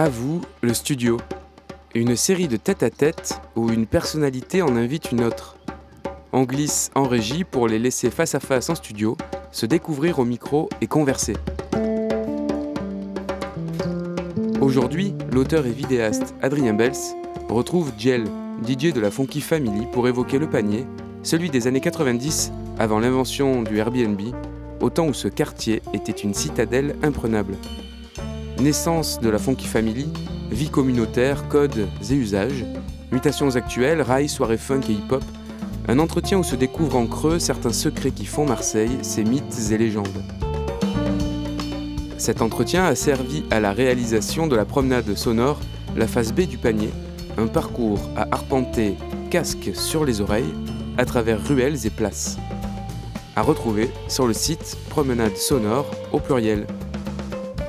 À vous, le studio. Une série de tête-à-tête où une personnalité en invite une autre. On glisse en régie pour les laisser face à face en studio, se découvrir au micro et converser. Aujourd'hui, l'auteur et vidéaste Adrien Bels retrouve Jel, DJ de la Funky Family, pour évoquer le panier, celui des années 90, avant l'invention du Airbnb, au temps où ce quartier était une citadelle imprenable. Naissance de la Funky Family, vie communautaire, codes et usages, mutations actuelles, rails, soirées funk et hip-hop, un entretien où se découvrent en creux certains secrets qui font Marseille, ses mythes et légendes. Cet entretien a servi à la réalisation de la promenade sonore, la face B du panier, un parcours à arpenter casque sur les oreilles à travers ruelles et places. À retrouver sur le site Promenade Sonore au pluriel.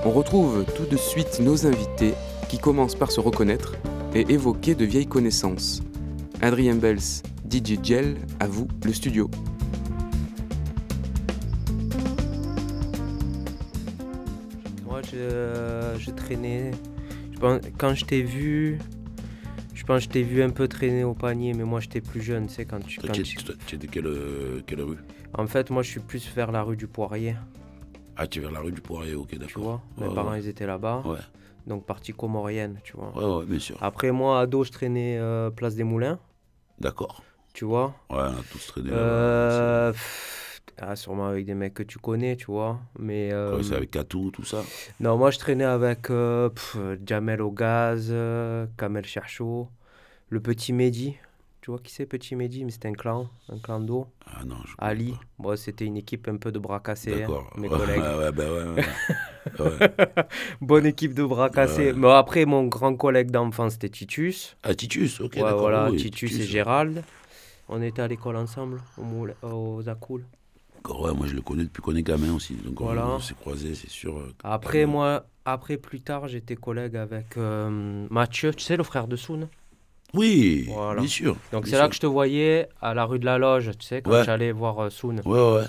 On retrouve tout de suite nos invités qui commencent par se reconnaître et évoquer de vieilles connaissances. Adrien Bels, DJ Gel, à vous le studio. Moi, je, je traînais. Je pense, quand je t'ai vu, je pense que je t'ai vu un peu traîner au panier, mais moi j'étais plus jeune, tu sais, quand tu. Quand Tu tu- tu es de quelle, euh, quelle rue? En fait, moi je suis plus vers la rue du Poirier, Ah, tu es vers la rue du Poirier, ok, tu d'accord. Mes Ouais, parents ouais. ils étaient là-bas, Ouais, donc partie comorienne, tu vois. ouais, ouais, bien sûr. Après, moi, ado, je traînais euh, place des Moulins, D'accord. tu vois. Ouais, on a tous traîné là-bas. Euh, ah, sûrement avec des mecs que tu connais, tu vois. Mais. c'est- euh, c'est avec Katou, tout ça. Non, moi je traînais avec euh, pff, Jamel au gaz, euh, Kamel Cherchou, le petit Mehdi. Tu vois qui c'est, petit Mehdi Mais c'était un clan, un clan d'eau. Ah non, je Ali. pas. Bon, c'était une équipe un peu de bras cassés, hein, D'accord. mes ouais, collègues. Ouais, ouais, bah ouais. ouais. Ouais. Bonne équipe de bras cassés. Mais après, mon grand collègue d'enfance, c'était Titus. Ah, Titus, ok, voilà, oui, Titus, et Gérald. On était à l'école ensemble, au Moulin- aux Acoul. D'accord, ouais, moi je le connais depuis qu'on est gamin aussi. Donc on- Voilà. on s'est croisés, c'est sûr. euh, Après, moi, après, plus tard, j'étais collègue avec euh, Mathieu, tu sais, le frère de Soun? Oui, Voilà. bien sûr. Donc c'est là que je te voyais à la rue de la Loge, tu sais, quand Ouais. j'allais voir euh, Soun. Ouais, ouais.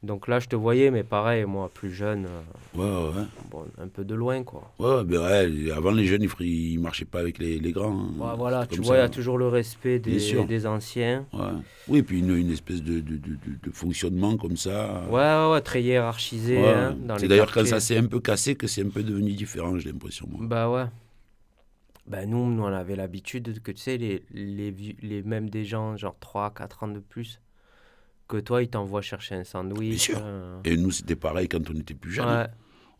Donc là, je te voyais, mais pareil, moi, plus jeune, euh, Ouais, ouais, bon, un peu de loin, quoi. Ouais, ben ouais, avant les jeunes, ils, ils marchaient pas avec les, les grands. hein. Ouais, voilà, tu vois, il y a toujours le respect des, des anciens. Ouais. Oui, puis une, une espèce de, de, de, fonctionnement comme ça. Ouais, ouais, très hiérarchisé hein, c'est d'ailleurs quand ça s'est un peu cassé que c'est un peu devenu différent, j'ai l'impression. moi. Bah ouais. Bah nous, nous, on avait l'habitude que, tu sais, les, les, les mêmes des gens, genre 3, 4 ans de plus, que toi, ils t'envoient chercher un sandwich. Bien sûr. euh, Et nous, c'était pareil quand on était plus jeunes. ouais.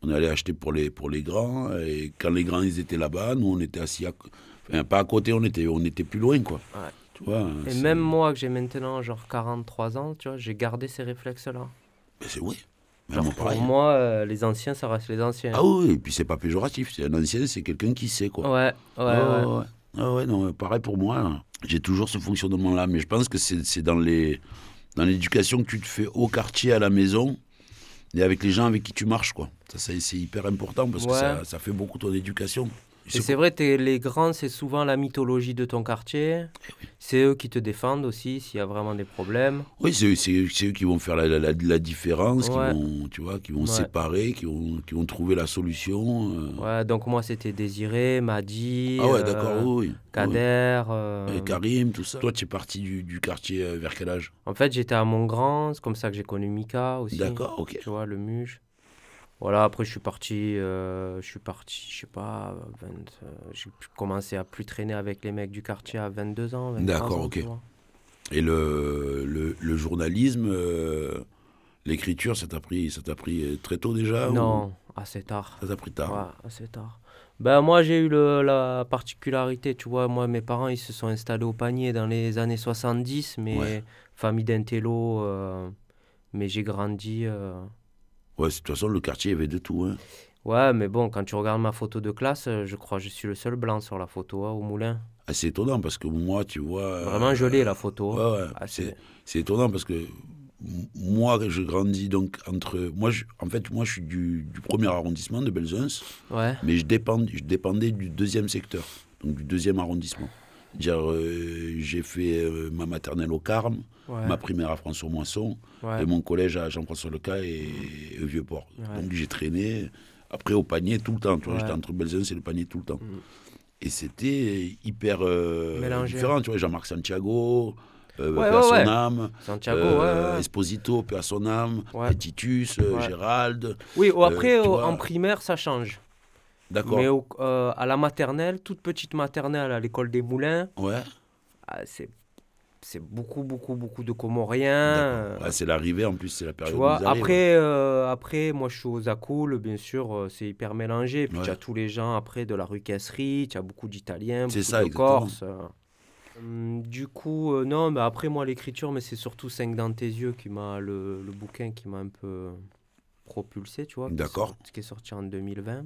On allait acheter pour les, pour les grands. Et quand les grands, ils étaient là-bas, nous, on était assis à... Enfin, pas à côté, on était, on était plus loin, quoi. Ouais. Tu vois Et même moi, que j'ai maintenant genre 43 ans, tu vois, j'ai gardé ces réflexes-là. Mais c'est oui. Genre, pour moi, euh, les anciens, ça reste les anciens. Ah oui, et puis c'est pas péjoratif. C'est un ancien, c'est quelqu'un qui sait, quoi. Ouais, ouais, ouais. Ouais. Ah ouais, non, pareil pour moi. hein. J'ai toujours ce fonctionnement-là, mais je pense que c'est dans les dans l'éducation que tu te fais au quartier, à la maison, et avec les gens avec qui tu marches, quoi. Ça, ça, c'est hyper important parce que ça, ça fait beaucoup ton éducation. Et c'est vrai, les grands, c'est souvent la mythologie de ton quartier. Eh C'est eux qui te défendent aussi s'il y a vraiment des problèmes. Oui, c'est eux qui vont faire la, la- la- la différence, Ouais. qui vont, tu vois, qui vont Ouais. séparer, qui vont, qui vont trouver la solution. euh. Ouais, donc moi, c'était Désiré, Madi, Ah ouais, euh, oui. Kader. Oui. euh, Karim, tout ça. Toi, tu es parti du, du quartier euh, vers quel âge? En fait, j'étais à Montgrand, c'est comme ça que j'ai connu Mika aussi. D'accord, ok. Tu vois, le Muge. Voilà, après, je suis parti, euh, je suis parti, je sais pas, 20, euh, j'ai commencé à plus traîner avec les mecs du quartier à 22 ans. 23 D'accord, ok. Et le, le, le journalisme, euh, l'écriture, ça t'a pris, ça t'a pris très tôt déjà ou? Non, assez tard. Ça t'a pris tard Ouais, assez tard. Ben, moi, j'ai eu le- la particularité, tu vois, moi, mes parents, ils se sont installés au panier dans les années 70, mais Ouais. famille d'intello, mais j'ai grandi... Ouais, de toute façon, le quartier, il y avait de tout. Hein. Ouais, mais bon, quand tu regardes ma photo de classe, euh, je crois que je suis le seul blanc sur la photo hein, au moulin. Ah, c'est étonnant parce que moi, tu vois. Vraiment, euh, je l'ai, la photo. hein. Ouais, ouais. Ah, c'est, étonnant parce que moi, je grandis donc entre. Moi, je- en fait, moi, je suis du, du premier arrondissement de Belzunce, Ouais, mais je, dépend, je dépendais du deuxième secteur, donc du deuxième arrondissement. Euh, j'ai fait euh, ma maternelle au Carme, ouais, ma primaire à François-Moisson, ouais. et mon collège à Jean-François Leca et, et au Vieux-Port. Ouais. Donc j'ai traîné Après, au panier, tout le temps. Tu vois, j'étais entre Belzins et le panier tout le temps. Mm. Et c'était hyper euh, différent. Tu vois, Jean-Marc Santiago, euh, âme. Santiago. Esposito. Ouais. Petitus. Gérald. Oui, oh, après, vois. en primaire, ça change. D'accord. Mais au- euh, à la maternelle, toute petite maternelle à l'école des Moulins, Ouais. ah, c'est c'est beaucoup, beaucoup, beaucoup de Comoriens. euh, D'accord. Ouais, c'est l'arrivée, en plus, c'est la Tu période. vois, où arrivent. après, euh, après, moi je suis aux Acoul, bien sûr, euh, c'est hyper mélangé. Puis Ouais. tu as tous les gens après de la rue Casserie, tu as beaucoup d'Italiens, beaucoup ça, de exactement. Corses. euh. Hum, Du coup, euh, non, mais après, moi, l'écriture, mais c'est surtout 5 dans tes yeux qui m'a, le, le bouquin qui m'a un peu propulsé, tu vois. D'accord. sort- Qui est sorti en 2020.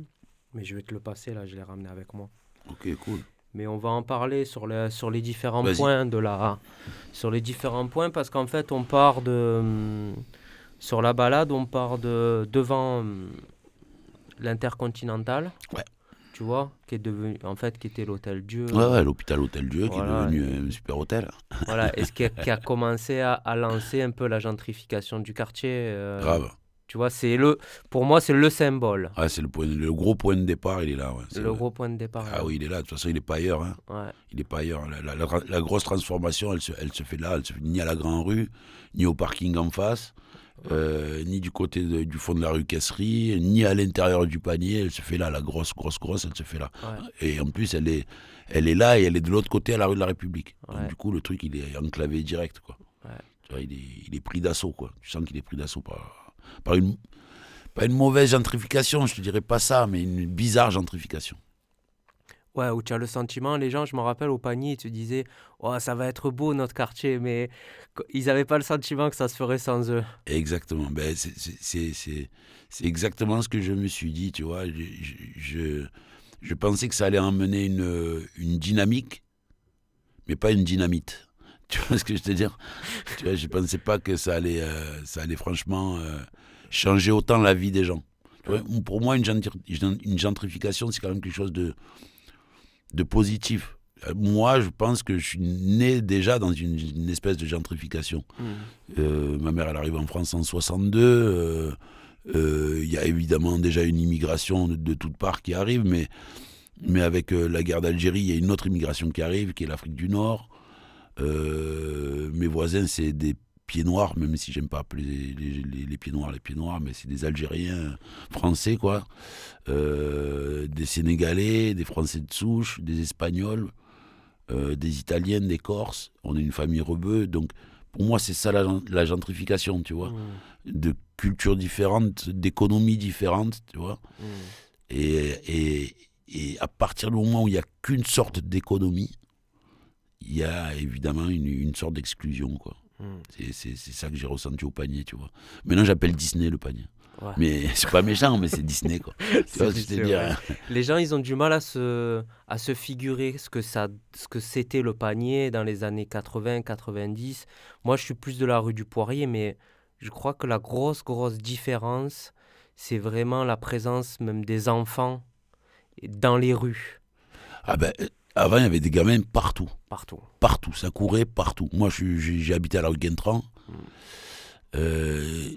Mais je vais te le passer, là, je l'ai ramené avec moi. Ok, cool. Mais on va en parler sur les, sur les différents points de la sur les différents points parce qu'en fait on part de sur la balade on part de devant hum, l'intercontinental. Ouais. Tu vois, qui est devenu en fait qui était l'hôtel Dieu. Ouais, ouais, l'hôpital Hôtel Dieu qui est devenu un super hôtel. Voilà, et ce qui a, qui a commencé à, à lancer un peu la gentrification du quartier. euh, Grave. Tu vois, c'est le pour moi c'est le symbole, Ah, c'est le, point, le gros point de départ, il est là. ouais. C'est le gros point de départ. Ah oui, il est là. De toute façon, il n'est pas ailleurs. hein. Ouais. Il n'est pas ailleurs. La, la- la- la grosse transformation, elle se, elle se fait là. Elle se fait ni à la Grand Rue, ni au parking en face, euh, ni du côté de- du fond de la rue Casserie, ni à l'intérieur du panier. Elle se fait là. La grosse, grosse, grosse, elle se fait là. Et en plus, elle est, elle est là et elle est de l'autre côté à la rue de la République. Donc, du coup, le truc, il est enclavé direct. Quoi. Tu vois, il, est, il est pris d'assaut. quoi. Tu sens qu'il est pris d'assaut par, par une. Pas une mauvaise gentrification, je te dirais pas ça, mais une bizarre gentrification. Ouais, où tu as le sentiment, les gens, je me rappelle au panier, ils te disaient oh, ça va être beau notre quartier, mais ils n'avaient pas le sentiment que ça se ferait sans eux. Exactement. Ben, c'est- exactement ce que je me suis dit, tu vois. Je, je, je, pensais que ça allait emmener une, une dynamique, mais pas une dynamite. Tu vois ce que je veux dire? Tu vois, Je pensais pas que ça allait, euh, ça allait franchement euh, changer autant la vie des gens. Pour moi, une, gentri- une gentrification, c'est quand même quelque chose de, de positif. Euh, Moi, je pense que je suis né déjà dans une, une espèce de gentrification. Euh, ma mère, elle arrive en France en 62. euh, euh, Il y a évidemment déjà une immigration de, de toutes parts qui arrive, mais, mais avec la guerre d'Algérie, il y a une autre immigration qui arrive, qui est l'Afrique du Nord. Mes voisins, c'est des pieds noirs, même si j'aime pas appeler les, les- les pieds noirs les pieds noirs, mais c'est des Algériens français, quoi. Euh, des Sénégalais, des Français de souche, des Espagnols, euh, des Italiens, des Corses. On est une famille rebeu, donc pour moi, c'est ça la, la gentrification, tu vois. Mmh, De cultures différentes, d'économies différentes, tu vois. mmh. Et, et, et à partir du moment où il n'y a qu'une sorte d'économie, il y a évidemment une, une sorte d'exclusion, quoi. Mmh. C'est- ça que j'ai ressenti au panier, tu vois. Maintenant, j'appelle Disney le panier. Ouais. Mais c'est pas méchant, mais c'est Disney, quoi. Tu vois ce que je ouais. hein Les gens, ils ont du mal à se, à se figurer ce que, ça, ce que c'était le panier dans les années 80, 90. Moi, je suis plus de la rue du Poirier, mais je crois que la grosse, grosse différence, c'est vraiment la présence même des enfants dans les rues, Ah ben, euh, avant, il y avait des gamins partout. partout. Partout, ça courait partout. Moi, j'ai habité à la rue Guintran. Euh,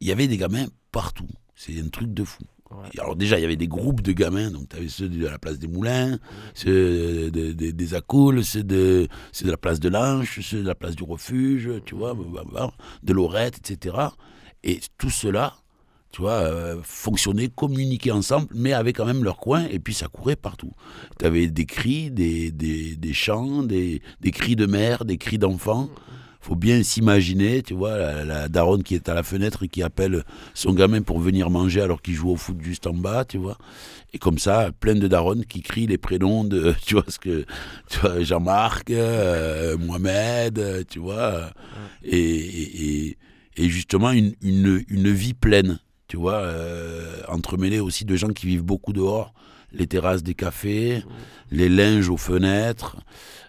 Il y avait des gamins partout. C'est un truc de fou. Ouais. Alors déjà, il y avait des groupes de gamins. Donc, tu avais ceux de la place des Moulins, ceux de- de- des Acoules, ceux de, ceux de la place de l'Anche, ceux de la place du Refuge, tu vois, bah, bah, de Lorette, etc. Et tout cela, tu vois, euh, fonctionnait, communiquait ensemble, mais avaient quand même leur coin, et puis ça courait partout. Tu avais des cris, des, des, des chants, des, des cris de mère, des cris d'enfants. faut bien s'imaginer, tu vois, la, la daronne qui est à la fenêtre et qui appelle son gamin pour venir manger alors qu'il joue au foot juste en bas, tu vois. Et comme ça, plein de daronnes qui crient les prénoms de, tu vois, ce que, tu vois, Jean-Marc, euh, Mohamed, tu vois. Et, et, et- et justement, une, une, une vie pleine, tu vois, euh, entremêlée aussi de gens qui vivent beaucoup dehors, les terrasses des cafés, les linges aux fenêtres,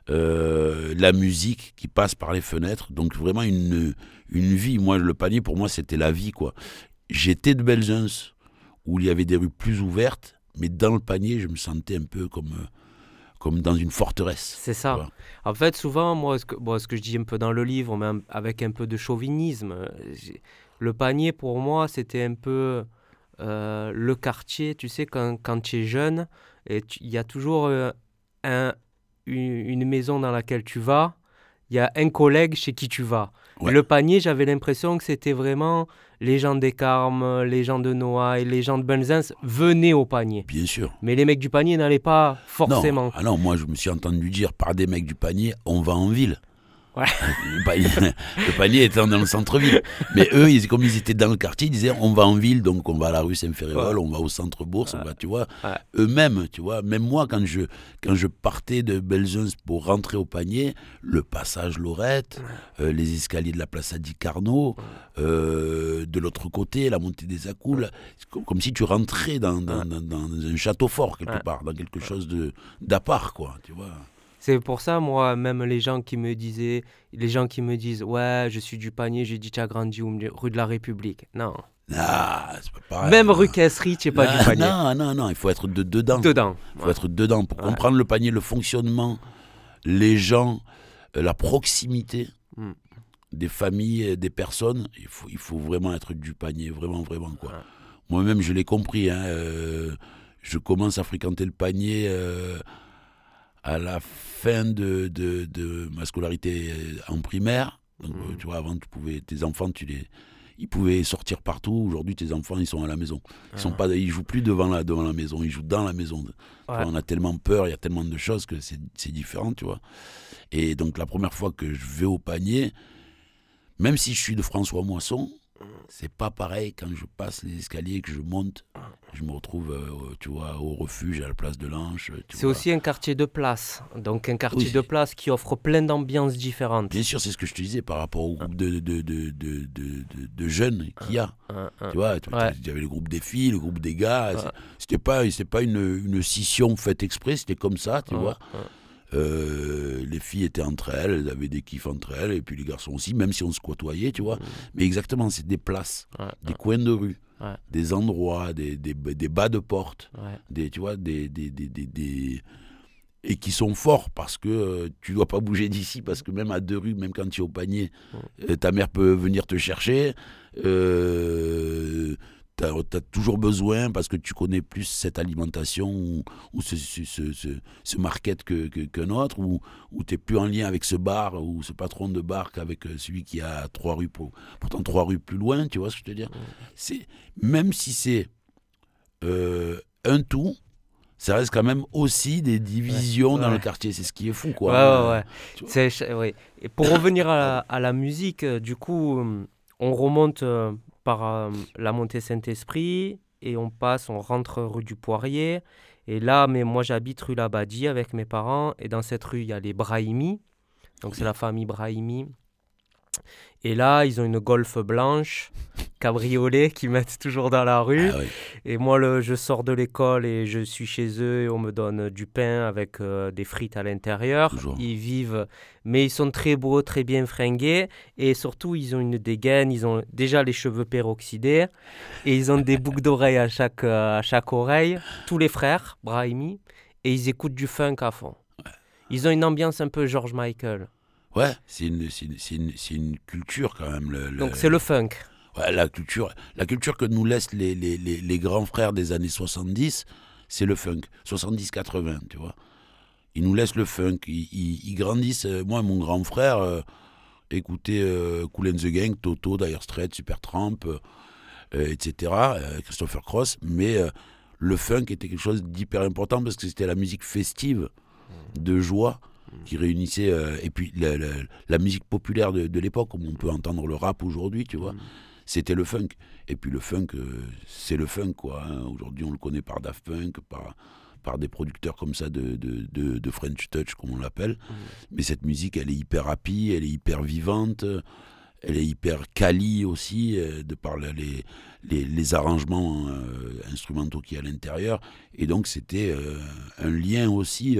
euh, la musique qui passe par les fenêtres. Donc vraiment une, une vie. Moi, le panier, pour moi, c'était la vie, quoi. J'étais de Belzins, où il y avait des rues plus ouvertes, mais dans le panier, je me sentais un peu comme, euh, comme dans une forteresse. C'est ça. Voilà. En fait, souvent, moi, ce que, bon, ce que je dis un peu dans le livre, mais avec un peu de chauvinisme, euh, le panier, pour moi, c'était un peu euh, le quartier, tu sais, quand, quand tu es jeune, il y a toujours euh, un, une, maison dans laquelle tu vas, il y a un collègue chez qui tu vas. Le panier, j'avais l'impression que c'était vraiment les gens des Carmes, les gens de Noailles, les gens de Benzins venaient au panier. Bien sûr. Mais les mecs du panier n'allaient pas forcément. Non. Ah non, moi je me suis entendu dire par des mecs du panier, on va en ville. Le, panier, était dans le centre-ville. Mais eux, ils, comme ils étaient dans le quartier, ils disaient on va en ville, donc on va à la rue Saint-Féréol, on va au centre-bourse, on va, tu vois. Eux-mêmes, tu vois. Même moi, quand je, quand je partais de Belzunce pour rentrer au panier, le passage Lorette, euh, les escaliers de la place Adi Carnot, euh, de l'autre côté, la montée des Accoules, comme, si tu rentrais dans, dans, dans, un château fort, quelque part, dans quelque chose d'à-part, quoi, tu vois. C'est pour ça, moi, même les gens qui me disaient, les gens qui me disent, ouais, je suis du panier, j'ai dit, tu as grandi rue de la République. Non. Ah, pas Même rue Casserie, tu n'es pas du panier. Non, non, non, il faut être de dedans. Dedans. Il faut être dedans pour comprendre le panier, le fonctionnement, les gens, euh, la proximité hmm. des familles, des personnes. Il faut, il faut vraiment être du panier, vraiment, vraiment. quoi. Moi-même, je l'ai compris. Hein, euh, je commence à fréquenter le panier. Euh, à la fin de, de, ma scolarité en primaire. Donc, mmh. tu vois, avant, tu pouvais, tes enfants, tu les, ils pouvaient sortir partout. Aujourd'hui, tes enfants, ils sont à la maison. Ils sont ah. pas, ils jouent plus devant la, devant la maison, ils jouent dans la maison. on a tellement peur, il y a tellement de choses que c'est différent, tu vois. Et donc, la première fois que je vais au panier, même si je suis de François Moisson, c'est pas pareil quand je passe les escaliers que je monte. Je me retrouve, euh, tu vois, au refuge à la place de l'Anche. C'est aussi un quartier de place, donc un quartier de place qui offre plein d'ambiances différentes. Bien sûr, c'est ce que je te disais par rapport au groupe de, de, de, de, de jeunes qu'il y a. tu vois, il y avait le groupe des filles, le groupe des gars. C'était pas, pas une, une scission faite exprès, c'était comme ça, tu vois. Euh, les filles étaient entre elles, elles avaient des kiffs entre elles, et puis les garçons aussi, même si on se côtoyait, tu vois. Mmh. Mais exactement, c'est des places, des coins de rue, des endroits, des, des, des, bas de porte, des, tu vois, des, des, des, et qui sont forts parce que euh, tu dois pas bouger d'ici, parce que même à deux rues, même quand tu es au panier, euh, ta mère peut venir te chercher. Euh, tu as, toujours besoin, parce que tu connais plus cette alimentation ou, ce, ce, ce, market qu'un que, autre, ou, ou tu n'es plus en lien avec ce bar ou ce patron de bar qu'avec euh, celui qui a trois rues, pour, pourtant trois rues plus loin, tu vois ce que je veux dire? C'est Même si c'est euh, un tout, ça reste quand même aussi des divisions dans le quartier. C'est ce qui est fou, quoi. Ouais, ouais, ouais. Et pour revenir à, à, la musique, euh, du coup, on remonte par euh, la montée Saint-Esprit et on passe, on rentre rue du Poirier. Et là, mais moi j'habite rue Labadie avec mes parents et dans cette rue il y a les Brahimi. Donc c'est la famille Brahimi. Et là, ils ont une Golf blanche, cabriolet, qu'ils mettent toujours dans la rue. Ah et moi, le, je sors de l'école et je suis chez eux et on me donne du pain avec euh, des frites à l'intérieur. Ils vivent, mais ils sont très beaux, très bien fringués. Et surtout, ils ont une dégaine, ils ont déjà les cheveux peroxydés. Et ils ont des boucles d'oreilles à chaque, euh, à chaque oreille. Tous les frères, Brahimi. Et ils écoutent du funk à fond. Ils ont une ambiance un peu George Michael. Ouais, c'est une, une, une, culture quand même. Le, Donc c'est le funk. Ouais, la culture, la culture que nous laissent les, les, les, grands frères des années 70, c'est le funk. 70-80, tu vois. Ils nous laissent le funk. Ils, grandissent. Euh, moi, mon grand frère euh, écoutait euh, Cool and the Gang, Toto, Dire Straits, Supertramp, euh, etc., Christopher Cross. Mais le funk était quelque chose d'hyper important parce que c'était la musique festive, de joie qui réunissait euh, et puis la, musique populaire de, l'époque comme on peut entendre le rap aujourd'hui tu vois mm. c'était le funk et puis le funk euh, c'est le funk quoi hein. aujourd'hui on le connaît par Daft Punk par par des producteurs comme ça de, de, de, French Touch comme on l'appelle mm. mais cette musique elle est hyper happy elle est hyper vivante elle est hyper quali aussi euh, de par les, les, les arrangements instrumentaux qui y a à l'intérieur et donc c'était un lien aussi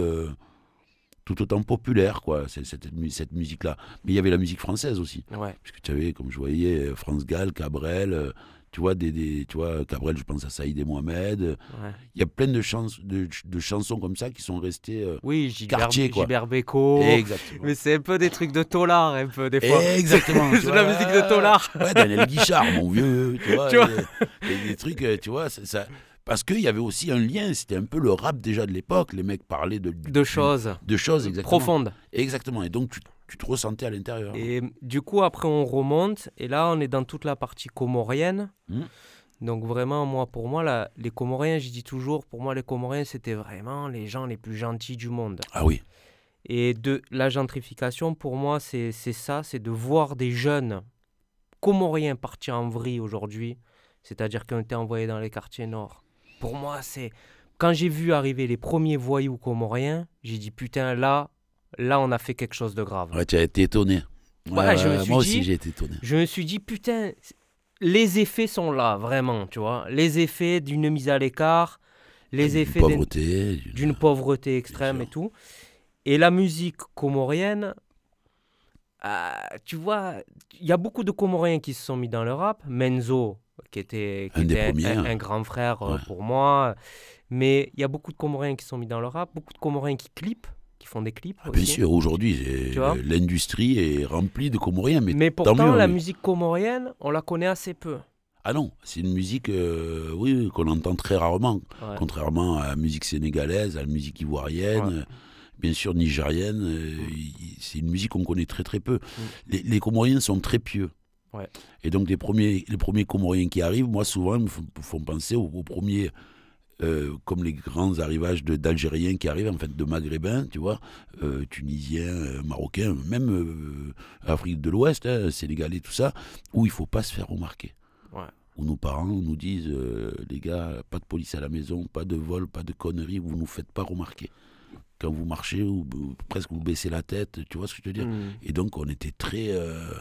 tout autant populaire, quoi, cette, cette musique-là. Mais il y avait la musique française aussi. Ouais. Puisque tu avais, comme je voyais, France Gall, Cabrel, euh, Tu vois, des, des- tu vois, Cabrel, je pense à Saïd et Mohamed. Ouais. Il y a plein de, chans- de, de chansons comme ça qui sont restées. euh, Oui, Gilbert, Quartier, quoi. Gilbert Bécaud. Exactement. Mais c'est un peu des trucs de tolard, un peu, des fois. Exactement. C'est la musique de Tolard. Ouais, Daniel Guichard, mon vieux. Tu vois, Tu vois. et- et des trucs, euh, tu vois, ça. ça- parce qu'il y avait aussi un lien, c'était un peu le rap déjà de l'époque. Les mecs parlaient de, De choses de choses exactement. profondes. Exactement. Et donc, tu, tu te ressentais à l'intérieur. Et du coup, après, on remonte. Et là, on est dans toute la partie comorienne. Hmm. Donc, vraiment, moi, pour moi, là, les Comoriens, je dis toujours, pour moi, les Comoriens, c'était vraiment les gens les plus gentils du monde. Ah oui. Et de la gentrification, pour moi, c'est c'est ça, c'est de voir des jeunes comoriens partir en vrille aujourd'hui, c'est-à-dire qui ont été envoyés dans les quartiers nord. Pour moi, c'est... Quand j'ai vu arriver les premiers voyous comoriens, j'ai dit, putain, là, là, on a fait quelque chose de grave. Ouais, tu as été étonné. Ouais, je me suis moi dit- aussi, j'ai été étonné. Je me suis dit, putain, les effets sont là, vraiment, tu vois. Les effets d'une mise à l'écart, les D'une effets pauvreté. d'une pauvreté extrême et tout. Et la musique comorienne, euh, tu vois, il y a beaucoup de Comoriens qui se sont mis dans le rap. Menzo, qui était, qui Un des était premiers, un, hein. un grand frère euh, Ouais. pour moi. Mais il y a beaucoup de Comoriens qui sont mis dans le rap, beaucoup de Comoriens qui clippent, qui font des clips. Ah, bien sûr, aujourd'hui, vois? l'industrie est remplie de Comoriens. Mais, Mais tant pourtant, mieux, la oui. musique comorienne, on la connaît assez peu. Ah non, c'est une musique, euh, oui, qu'on entend très rarement. Ouais. Contrairement à la musique sénégalaise, à la musique ivoirienne, Ouais. euh, bien sûr nigérienne, euh, c'est une musique qu'on connaît très très peu. Les, les Comoriens sont très pieux. Ouais. Et donc les premiers, les premiers Comoriens qui arrivent, moi souvent, me font, font penser aux, aux premiers, euh, comme les grands arrivages d'Algériens qui arrivent, en fait de Maghrébins, tu vois, euh, Tunisiens, euh, Marocains, même euh, Afrique de l'Ouest, hein, Sénégalais, tout ça, où il faut pas se faire remarquer Ouais. où nos parents nous disent les gars, pas de police à la maison, pas de vol, pas de conneries, vous nous faites pas remarquer. Quand vous marchez, ou, presque vous baissez la tête, tu vois ce que je veux dire? Mm. Et donc on était très, euh,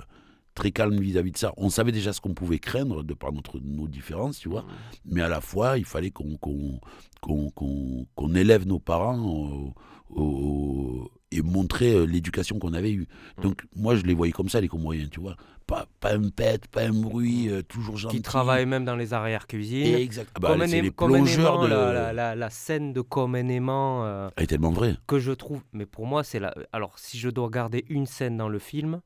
très calme vis-à-vis de ça. On savait déjà ce qu'on pouvait craindre de par notre, nos différences, tu vois. Mais à la fois, il fallait qu'on qu'on qu'on- qu'on- qu'on élève nos parents au- au- et montrer euh, l'éducation qu'on avait eue. Donc moi, je les voyais comme ça, les Comoriens, tu vois. Pas, pas un pète, pas un bruit, euh, toujours gentil. Qui travaillent même dans les arrières-cuisines. Exact. Ah bah, Comme c'est les plongeurs de. la, la, la- la scène de comme un aimant euh, est tellement vraie. que je trouve, mais pour moi c'est la. Alors si je dois garder une scène dans le film,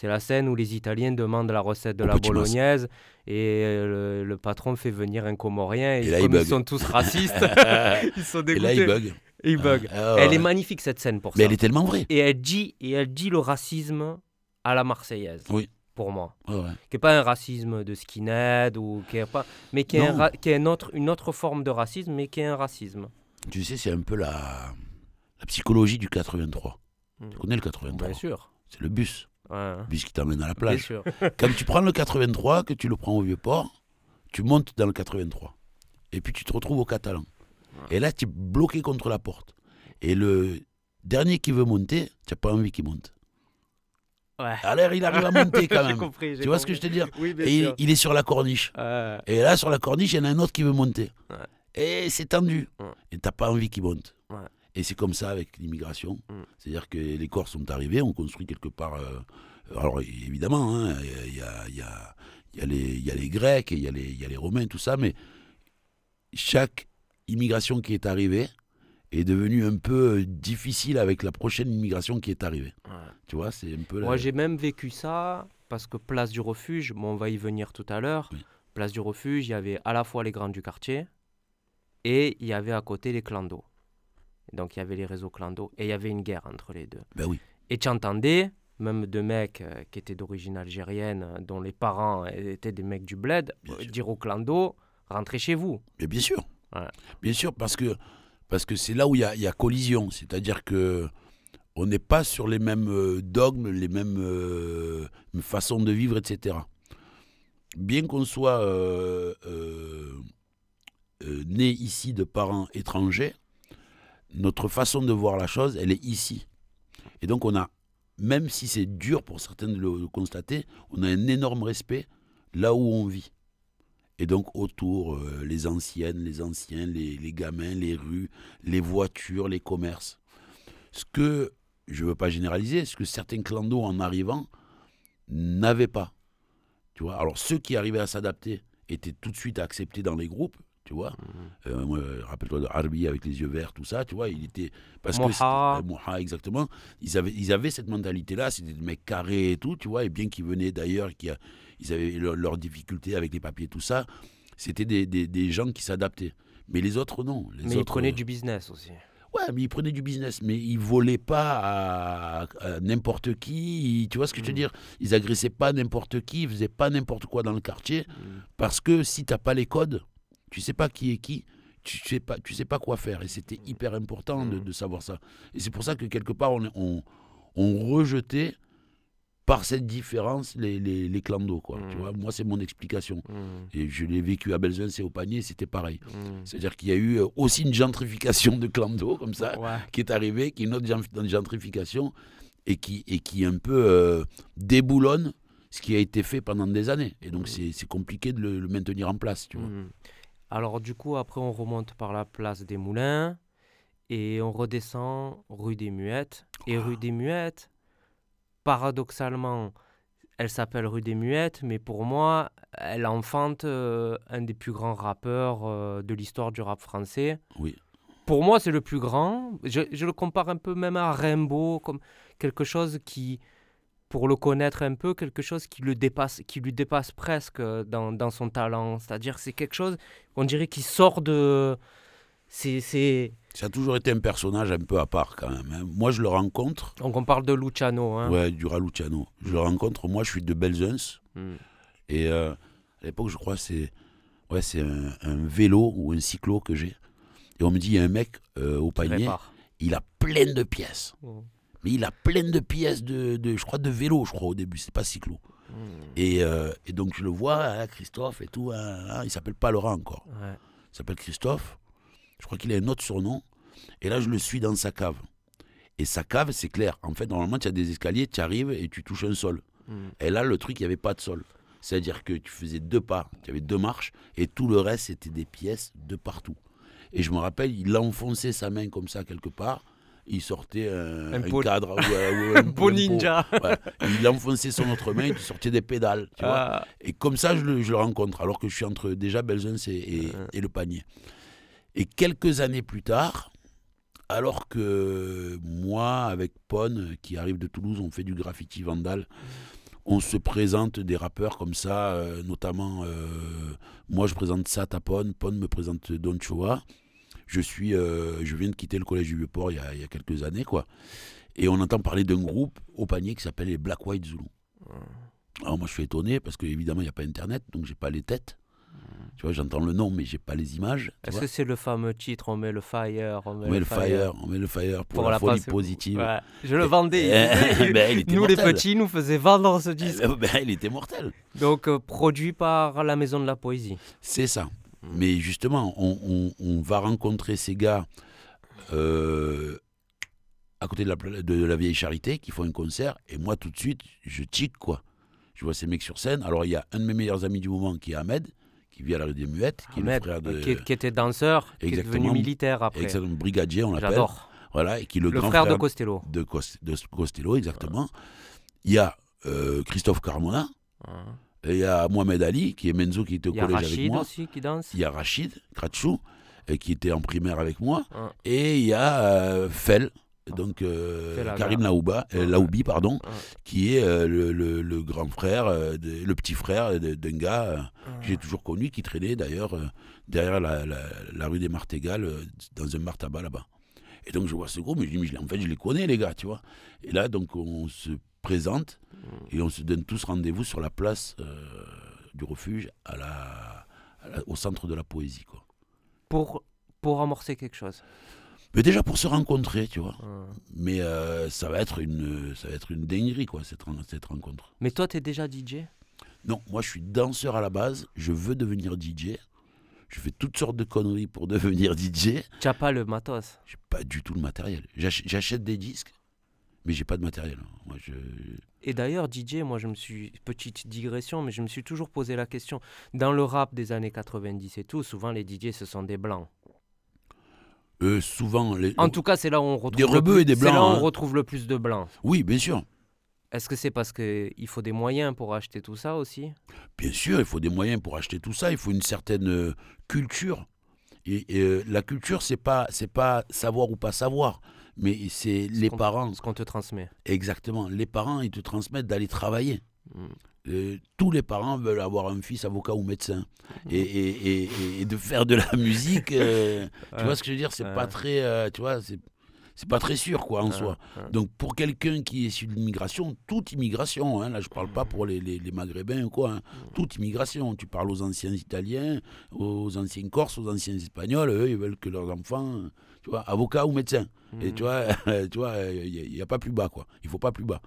c'est la scène où les Italiens demandent la recette de la bolognaise et euh, le, le patron fait venir un Comorien et, là, comme ils sont tous racistes, ils sont Et dégoûtés. là, bug. Et ils bug. Ah, Elle ouais. est magnifique cette scène pour Mais ça. elle est tellement vraie. Et elle dit et elle dit le racisme à la Marseillaise. Oui. Pour moi, Ouais, ouais. qui est pas un racisme de skinhead ou qui est pas, mais qui est, un qui est autre, une autre forme de racisme, mais qui est un racisme. Tu sais, c'est un peu la, la psychologie du 83. Mm. Tu connais le 83 Bien sûr. C'est le bus. Ouais, hein. Le bus qui t'emmène à la Bien plage. sûr. Quand tu prends le 83, que tu le prends au Vieux-Port, tu montes dans le 83. Et puis tu te retrouves au Catalan. Et là, tu es bloqué contre la porte. Et le dernier qui veut monter, tu n'as pas envie qu'il monte. Ouais. Alors, il arrive à monter quand même. compris. Tu vois ce que je te dis Oui, bien Et il, est sur la corniche. Et là, sur la corniche, il y en a un autre qui veut monter. Ouais. Et c'est tendu. Ouais. Et t'as pas envie qu'il monte. Et c'est comme ça avec l'immigration. Mm. C'est-à-dire que les Corses sont arrivés, on construit quelque part. euh, alors évidemment, hein, il y, a, il y, a, il y, a les- il y a les Grecs, il y, a les- Romains, tout ça, mais chaque immigration qui est arrivée est devenue un peu euh, difficile avec la prochaine immigration qui est arrivée. Ouais. Tu vois, c'est un peu. la- Moi, j'ai même vécu ça parce que Place du Refuge, bon, on va y venir tout à l'heure. Oui. Place du Refuge, il y avait à la fois les grands du quartier et il y avait à côté les clandos. Donc, il y avait les réseaux clandos et il y avait une guerre entre les deux. Ben oui. Et tu entendais, même de mecs euh, qui étaient d'origine algérienne, euh, dont les parents étaient des mecs du bled, euh, dire aux clandos, rentrez chez vous. Mais bien sûr. Bien sûr, parce que parce que c'est là où il y a, il y a collision. C'est-à-dire que on n'est pas sur les mêmes dogmes, les mêmes euh, façons de vivre, etc. Bien qu'on soit né ici de parents étrangers, notre façon de voir la chose, elle est ici. Et donc on a, même si c'est dur pour certains de le constater, on a un énorme respect là où on vit. Et donc autour, euh, les anciennes, les anciens, les, gamins, les rues, les voitures, les commerces. Ce que, je ne veux pas généraliser, ce que certains clandos en arrivant n'avaient pas. Tu vois Alors ceux qui arrivaient à s'adapter était tout de suite accepté dans les groupes, tu vois. Mhm. Euh, rappelle-toi de Harbi avec les yeux verts, tout ça, tu vois. Il était parce que Moha. euh, Moha, exactement. Ils avaient, ils avaient cette mentalité-là. C'était des mecs carrés et tout, tu vois. Et bien qu'ils venaient d'ailleurs, qu'ils ils avaient leur- leurs difficultés avec les papiers, tout ça. C'était des, des- des gens qui s'adaptaient. Mais les autres, non. Les Mais ils autres, prenaient euh, du business aussi. Ouais, mais ils prenaient du business, mais ils volaient pas à, à n'importe qui. ils- Tu vois ce que je veux Mm. dire? Ils agressaient pas n'importe qui, ils faisaient pas n'importe quoi dans le quartier, parce que si t'as pas les codes, tu sais pas qui est qui. Tu sais pas, tu sais pas quoi faire, et c'était hyper important de, Mm. de savoir ça. Et c'est pour ça que quelque part on, on, on rejetait par cette différence les, les, les clandos, quoi. Tu Mm. vois, moi c'est mon explication. Et je l'ai vécu à Belzunce et au panier, c'était pareil. C'est-à-dire qu'il y a eu euh, aussi une gentrification de clando comme ça Ouais. qui est arrivé, qui est une autre gen- gentrification et qui, et qui un peu euh, déboulonne ce qui a été fait pendant des années. Et donc c'est c'est compliqué de le, le maintenir en place, tu vois. Alors du coup, après, on remonte par la place des Moulins et on redescend rue des Muettes. Et rue des Muettes, paradoxalement, elle s'appelle rue des Muettes, mais pour moi, elle enfante euh, un des plus grands rappeurs euh, de l'histoire du rap français. Oui. Pour moi, c'est le plus grand. Je, je le compare un peu même à Rimbaud, comme quelque chose qui, pour le connaître un peu, quelque chose qui, le dépasse, qui lui dépasse presque dans, dans son talent. C'est-à-dire que c'est quelque chose, on dirait, qui sort de... C'est... c'est... Ça a toujours été un personnage un peu à part quand même. hein. Moi je le rencontre, Donc on parle de Luciano. Hein. ouais, du Raluciano. Je le rencontre, moi je suis de Belzunce Mm. et euh, à l'époque je crois c'est ouais, c'est un, un vélo ou un cyclo que j'ai. Et on me dit il y a un mec euh, au panier, il a plein de pièces. Mm. Mais il a plein de pièces de, de je crois, de vélo, je crois, au début. C'est pas cyclo. Mm. Et, euh, et donc, je le vois, hein, Christophe et tout. hein, hein, il s'appelle pas Laurent encore. Ouais. Il s'appelle Christophe. Je crois qu'il a un autre surnom. Et là, je le suis dans sa cave. Et sa cave, c'est clair. En fait, normalement, tu as des escaliers, tu arrives et tu touches un sol. Mm. Et là, le truc, il n'y avait pas de sol. C'est-à-dire que tu faisais deux pas, tu avais deux marches, et tout le reste, c'était des pièces de partout. Et je me rappelle, il enfonçait sa main comme ça quelque part, il sortait un, Un cadre. ou un- ou pot. ninja. Ouais. Il enfonçait son autre main, il sortait des pédales. Tu vois Ah. et comme ça, je le, je le rencontre, alors que je suis entre déjà Belzunce et, et- Ouais. et le panier. Et quelques années plus tard, alors que moi, avec Pone, qui arrive de Toulouse, on fait du graffiti vandal, on se présente des rappeurs comme ça, euh, notamment, euh, moi je présente Sat à Pone, Pone me présente Don Choa. Je, suis, euh, je viens de quitter le collège du Vieux-Port il, y a- il y a quelques années, quoi. Et on entend parler d'un groupe au panier qui s'appelle les Black White Zulu. Alors moi je suis étonné parce qu'évidemment il n'y a pas internet, donc j'ai pas les têtes. Tu vois, j'entends le nom mais j'ai pas les images. Est-ce que c'est le fameux titre On met le fire On met, on met le fire, on met le fire pour, la, folie positive. Ouais. Je le vendais. Eh, ben, il était Nous, les petits, nous faisaient vendre ce Eh disque. ben, ben, il était mortel. Donc, euh, produit par la Maison de la Poésie. C'est ça. Mais justement, on, on- on va rencontrer ces gars euh, à côté de la, de la vieille charité qui font un concert. Et moi, tout de suite, je tic, quoi. Je vois ces mecs sur scène. Alors, il y a un de mes meilleurs amis du moment qui est Ahmed, qui vit à la rue des Muettes, qui est le frère de. qui, qui était danseur, qui est devenu Exactement. militaire après. Exactement, brigadier, on l'appelle. J'adore. Voilà, et qui est le, Le, grand frère, de Costello. de, Cos- de Costello, exactement. Il y a euh, Christophe Carmona, Hein. Il y a Mohamed Ali, qui est Menzo, qui était au Il y a collège avec Rachid moi. aussi qui danse. Il y a Rachid Kratchou, euh, qui était en primaire avec moi. Hein. Et il y a euh, Fel, donc euh. Karim Laouba, euh, Ouais. Laoubi, pardon, qui est euh, le, le- le grand frère, de- le petit frère d'un gars que j'ai toujours connu, qui traînait d'ailleurs derrière la, la- la rue des Martégal, euh, dans un bar tabac là-bas. Et donc je vois ce groupe, mais je dis, mais en fait, je les connais, les gars, tu vois. Et là, donc, on se présente et on se donne tous rendez-vous sur la place euh, du refuge, à la, à la- au centre de la poésie, quoi. Pour, pour amorcer quelque chose. Mais déjà pour se rencontrer, tu vois. Hein. Mais euh, ça va être une, ça va être une dinguerie, quoi, cette, cette rencontre. Mais toi, tu es déjà DJ Non, moi, je suis danseur à la base. Je veux devenir DJ. Je fais toutes sortes de conneries pour devenir DJ. Tu pas le matos? J'ai pas du tout le matériel. J'ach- J'achète des disques, mais j'ai pas de matériel. Moi, je... Et d'ailleurs, DJ, moi, je me suis. Petite digression, mais je me suis toujours posé la question. Dans le rap des années 90 et tout, souvent les DJ, ce sont des blancs. Euh, souvent, les... En tout cas, c'est là où on retrouve. Des le rebeux plus- et des C'est là où blancs, on hein. retrouve le plus de blancs. oui, bien sûr. Est-ce que c'est parce qu'il faut des moyens pour acheter tout ça aussi? Bien sûr, il faut des moyens pour acheter tout ça. Il faut une certaine euh, culture. Et, et, euh, la culture, c'est pas c'est pas savoir ou pas savoir, mais c'est Ce les parents. Ce qu'on te transmet. Exactement. Les parents, ils te transmettent d'aller travailler. Mm. Euh, tous les parents veulent avoir un fils avocat ou médecin. Mm. Et, et- et- et de faire de la musique, euh, tu Ouais. vois ce que je veux dire? C'est pas Ouais. très, euh, tu vois, c'est c'est pas très sûr quoi en Ouais, soi. Donc pour quelqu'un qui est issu de l'immigration, toute immigration, hein, là je parle pas pour les, les- les Maghrébins ou quoi, hein, toute immigration. Tu parles aux anciens Italiens, aux anciens Corses, aux anciens Espagnols, eux ils veulent que leurs enfants, tu vois, avocats ou médecins. Et Mhm. tu vois, tu vois, il n'y a, pas plus bas quoi. Il faut pas plus bas.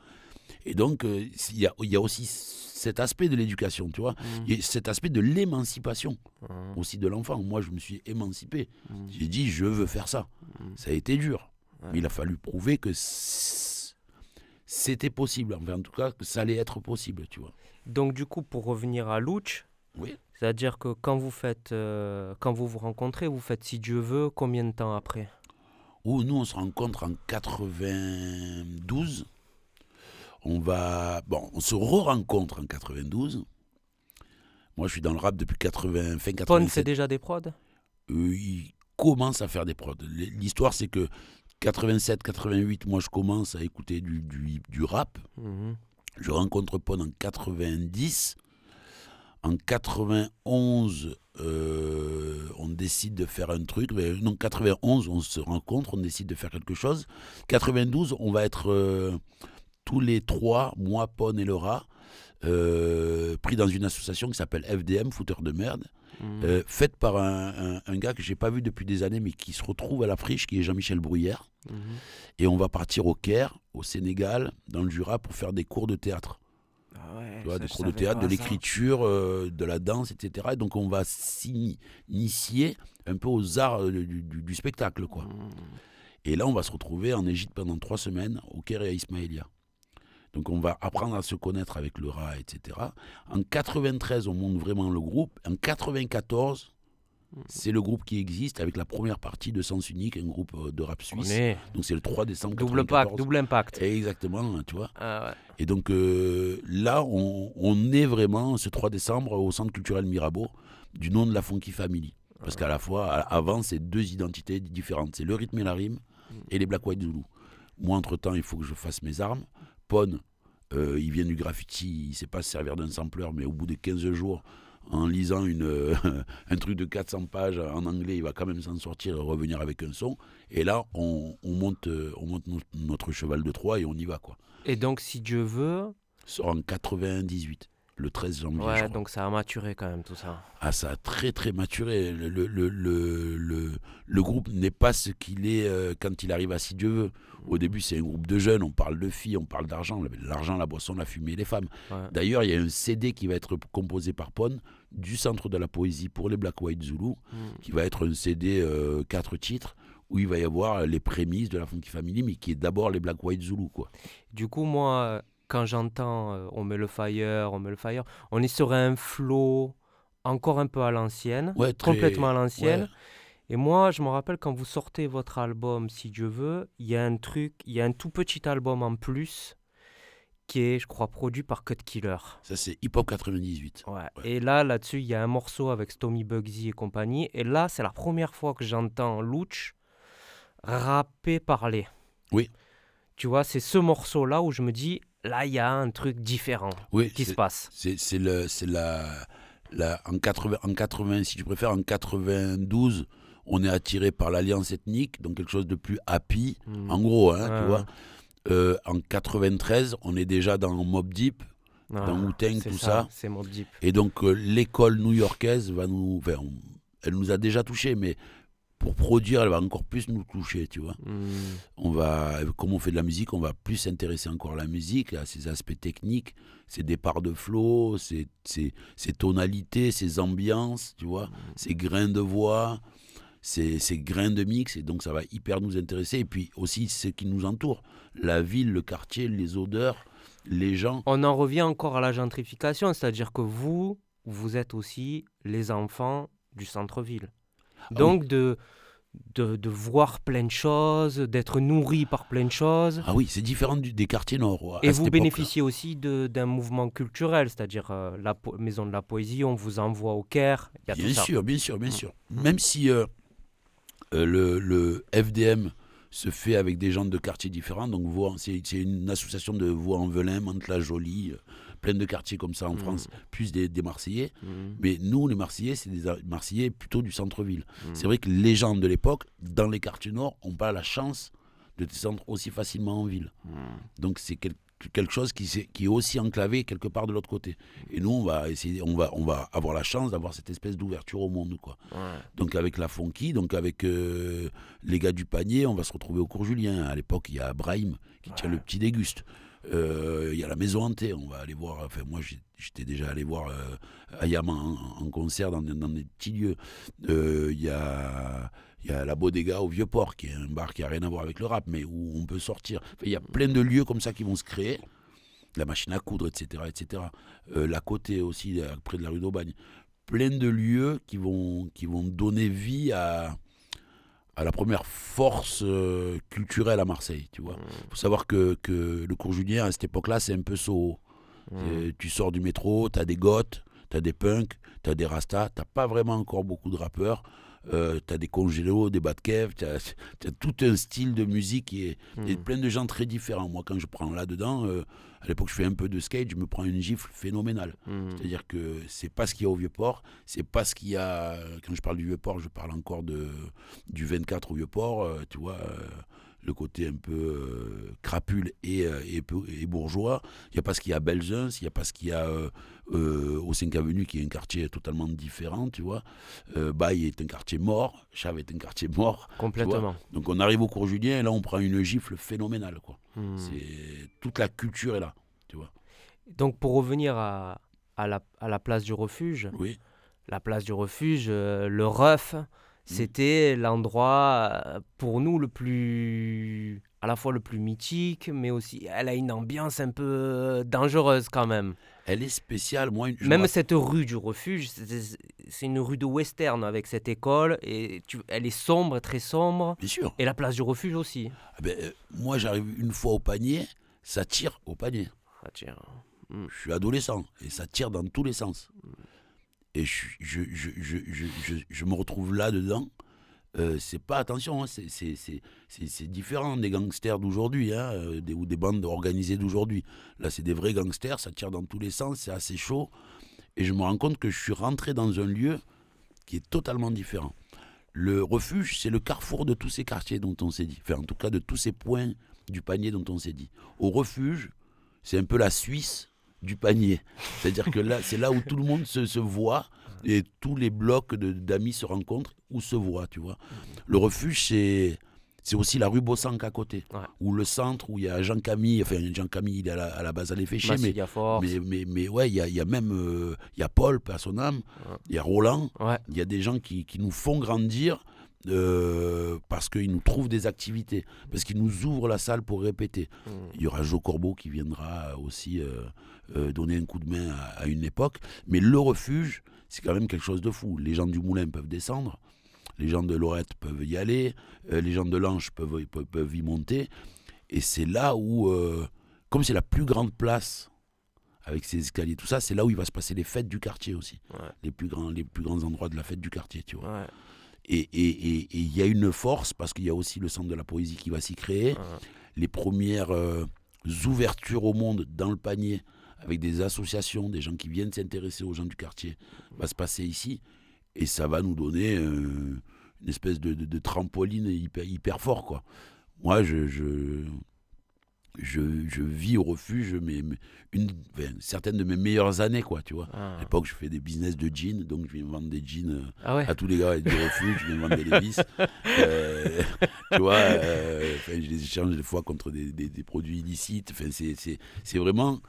Et donc euh, il y a, il y a aussi cet aspect de l'éducation, tu vois, Mhm. cet aspect de l'émancipation Mhm. aussi de l'enfant. Moi je me suis émancipé. Mhm. J'ai dit je veux faire ça. Ça a été dur. Ouais. Mais il a fallu prouver que c'était possible. Enfin, en tout cas, que ça allait être possible, tu vois. Donc du coup, pour revenir à Louch, Oui. C'est-à-dire que quand vous faites, euh, quand vous vous rencontrez, vous faites si Dieu veut, combien de temps après? Où nous, on se rencontre en 92. On va... Bon, on se re-rencontre en 92. Moi, je suis dans le rap depuis 80, fin Pon 87. fait déjà des prods? Euh, il commence à faire des prods. L'histoire, c'est que 87, 88, moi, je commence à écouter du, du, du rap. Mhm. Je rencontre Pon en 90. En 91, euh, on décide de faire un truc. Mais Non, 91, on se rencontre, on décide de faire quelque chose. 92, on va être euh, tous les trois, moi, Pon et Laura, euh, pris dans une association qui s'appelle FDM, Fouteur de merde, euh, faite par un, un- un gars que j'ai pas vu depuis des années, mais qui se retrouve à la friche, qui est Jean-Michel Bruyère. Mhm. Et on va partir au Caire, au Sénégal, dans le Jura, pour faire des cours de théâtre. Ouais, Tu vois, ça, des je cours de théâtre, de l'écriture, euh, de la danse, etc. Et donc on va s'initier un peu aux arts euh, du, du- du spectacle. quoi. Mhm. Et là, on va se retrouver en Égypte pendant trois semaines, au Caire et à Ismaïlia. Donc on va apprendre à se connaître avec le rat, etc. En 93, on monte vraiment le groupe. En 94, c'est le groupe qui existe avec la première partie de Sens Unique, un groupe euh, de rap suisse. est Donc c'est le 3 décembre double 94. pack, double impact. Exactement, tu vois. Ah ouais. Et donc euh, là, on, on est vraiment ce 3 décembre au Centre culturel Mirabeau du nom de la Funky Family. Parce qu'à la fois, avant, c'est deux identités différentes. C'est le rythme et la rime et les Black White Zulu. Moi, entre-temps, il faut que je fasse mes armes. Pon, euh, il vient du graffiti, il ne sait pas se servir d'un sampler, mais au bout de 15 jours, en lisant une, euh, un truc de 400 pages en anglais, il va quand même s'en sortir et revenir avec un son. Et là, on, on monte, on monte no- notre cheval de Troie et on y va. quoi. Et donc, si Dieu veut, Sort en 98, le 13 janvier. ouais, donc ça a maturé quand même tout ça. Ah, ça a très très maturé. Le, le, le, le, le- groupe n'est pas ce qu'il est euh, quand il arrive à Si Dieu veut. Au début, c'est un groupe de jeunes, on parle de filles, on parle d'argent. L'argent, la boisson, la fumée, les femmes. Ouais. D'ailleurs, il y a un CD qui va être composé par Pon du Centre de la Poésie pour les Black White Zulu, Mhm. qui va être un CD euh, quatre titres où il va y avoir les prémices de la Funky Family, mais qui est d'abord les Black White Zulu. Quoi. Du coup, moi, quand j'entends euh, on met le fire, on met le fire, on est sur un flow encore un peu à l'ancienne, Ouais, très- complètement à l'ancienne. ouais. Et moi, je me rappelle quand vous sortez votre album, si Dieu veut, il y a un truc, il y a un tout petit album en plus qui est, je crois, produit par Cut Killer. Ça, c'est Hip Hop 98. Ouais. Ouais. Et là, là-dessus, il y a un morceau avec Stomy Bugsy et compagnie. Et là, c'est la première fois que j'entends Louch rapper, parler. Oui. Tu vois, c'est ce morceau-là où je me dis, là, il y a un truc différent Oui, qui se passe. C'est le c'est la, la en 80 en 80 si tu préfères en 92 on est attiré par l'alliance ethnique donc quelque chose de plus happy Mm. en gros hein, tu vois Euh, en 93 on est déjà dans Mob Deep Ah, dans c'est tout ça. C'est mon deep. et donc euh, l'école new-yorkaise va nous enfin, on- elle nous a déjà touchés mais pour produire elle va encore plus nous toucher tu vois Mm. on va, comme on fait de la musique, on va plus s'intéresser encore à la musique, à ses aspects techniques, ses départs de flow, ses, ses- ses tonalités, ses ambiances, tu vois, ses grains de voix, ses, ses grains de mix, et donc ça va hyper nous intéresser. Et puis aussi ce qui nous entoure, la ville, le quartier, les odeurs, les gens. On en revient encore à la gentrification, c'est-à-dire que vous, vous êtes aussi les enfants du centre-ville. Ah Donc de, de, de voir plein de choses, d'être nourri par plein de choses. Ah oui, c'est différent du- des quartiers nord. Et vous bénéficiez aussi d'un mouvement culturel, c'est-à-dire euh, la Maison de la Poésie, on vous envoie au Caire. il y a tout Bien ça. sûr, bien sûr, bien Mm. sûr. Même si euh, euh, le, le FDM se fait avec des gens de quartiers différents, donc c'est une association de Vaux-en-Velin, Mantes-la-Jolie, euh, plein de quartiers comme ça en Mm. France, plus des, des Marseillais. Mhm. Mais nous, les Marseillais, c'est des Marseillais plutôt du centre-ville. Mm. C'est vrai que les gens de l'époque, dans les quartiers nord, n'ont pas la chance de descendre aussi facilement en ville. Donc c'est quel- quelque chose qui, est aussi enclavé quelque part de l'autre côté. Et nous, on va essayer, on va, on va avoir la chance d'avoir cette espèce d'ouverture au monde, quoi. Donc avec la Fonky, donc avec euh, les gars du panier, on va se retrouver au cours Julien. À l'époque, il y a Brahim qui tient le petit déguste. Euh, Il y a la maison hantée, on va aller voir. Enfin, moi, j'étais déjà allé voir euh, Ayama en, en concert dans, dans des petits lieux. Euh, Il y a. Y a la Bodega au Vieux-Port, qui est un bar qui n'a rien à voir avec le rap, mais où on peut sortir. Il y a plein de lieux comme ça qui vont se créer. La machine à coudre, etc. etc. Euh, la côté aussi, euh, près de la rue d'Aubagne. Plein de lieux qui vont, qui vont donner vie à, à la première force euh, culturelle à Marseille. Tu vois. faut savoir que, que le cours Julien, à cette époque-là, c'est un peu Soho. Mm. Euh, Tu sors du métro, tu as des goths, tu as des punks, tu as des rastas, tu pas vraiment encore beaucoup de rappeurs. Euh, tu as des congélos, des bas de kev, tu as, tout un style de musique qui est, et Mm. plein de gens très différents. Moi, quand je prends là-dedans, euh, à l'époque, je fais un peu de skate, je me prends une gifle phénoménale. Mm. C'est-à-dire que c'est pas ce qu'il y a au Vieux-Port, c'est pas ce qu'il y a. Quand je parle du Vieux-Port, je parle encore de, du 24 au Vieux-Port, euh, tu vois, euh, le côté un peu euh, crapule et, euh, et, bourgeois. Il n'y a pas ce qu'il y a à Belzun, il n'y a pas ce qu'il y a euh, euh, au 5 Avenue, qui est un quartier totalement différent, tu vois. Baye est un quartier mort, Chave est un quartier mort. Complètement. Donc on arrive au cours Julien et là on prend une gifle phénoménale, quoi. Mm. C'est toute la culture est là, tu vois. Donc pour revenir à, à, la, à la place du refuge, Oui. la place du refuge, le REF, c'était l'endroit euh, pour nous le plus, à la fois le plus mythique, mais aussi elle a une ambiance un peu euh, dangereuse quand même. Elle est spéciale, moi. je me Même cette rue du refuge, c'est- une rue de western avec cette école et tu, elle est sombre, très sombre. Bien sûr. Et la place du refuge aussi. Ah ben, euh, moi, j'arrive une fois au panier, ça tire au panier. Ah, tiens. Je suis adolescent et ça tire dans tous les sens. Et je, je, je, je, me retrouve là-dedans. Euh, c'est pas, attention, hein, c'est- différent des gangsters d'aujourd'hui hein, euh, ou des bandes organisées d'aujourd'hui. Là, c'est des vrais gangsters, ça tire dans tous les sens, c'est assez chaud. Et je me rends compte que je suis rentré dans un lieu qui est totalement différent. Le refuge, c'est le carrefour de tous ces quartiers dont on s'est dit. Enfin, en tout cas, de tous ces points du panier dont on s'est dit. Au refuge, c'est un peu la Suisse du panier. C'est-à-dire que là, c'est là où tout le monde se, se voit et tous les blocs d'amis se rencontrent ou se voient, tu vois. Le refuge, c'est. C'est aussi la rue Bossanc à côté, Ouais. ou le centre où il y a Jean Camille, enfin Jean Camille il est à la, à la base à l'effet mais, mais, mais, mais ouais, il y a, il y a même euh, il y a Paul, à son âme, Ouais. il y a Roland, Ouais. il y a des gens qui, qui nous font grandir euh, parce qu'ils nous trouvent des activités, parce qu'ils nous ouvrent la salle pour répéter. Mm. Il y aura Jo Corbeau qui viendra aussi euh, euh, donner un coup de main à, à une époque. Mais le refuge, c'est quand même quelque chose de fou. Les gens du Moulin peuvent descendre, les gens de Lorette peuvent y aller, euh, les gens de Lange peuvent, peuvent, peuvent y monter. Et c'est là où, euh, comme c'est la plus grande place, avec ses escaliers, tout ça, c'est là où il va se passer les fêtes du quartier aussi. Ouais. Les, plus grands, les plus grands endroits de la fête du quartier, tu vois. Ouais. Et il y a une force, parce qu'il y a aussi le centre de la poésie qui va s'y créer. Ouais. Les premières euh, ouvertures au monde dans le panier, avec des associations, des gens qui viennent s'intéresser aux gens du quartier, va se passer ici. Et ça va nous donner euh, une espèce de, de- de trampoline hyper, hyper fort, quoi. Moi, je, je, je, je vis au refuge mais, mais une, enfin, certaines de mes meilleures années, quoi, tu vois. Ah. À l'époque, je fais des business de jeans, donc je viens vendre des jeans euh, Ah ouais. à tous les gars du refuge, je viens vendre des Levi's. Euh, tu vois, euh, enfin, je les échange des fois contre des, des- des produits illicites. Enfin, c'est vraiment,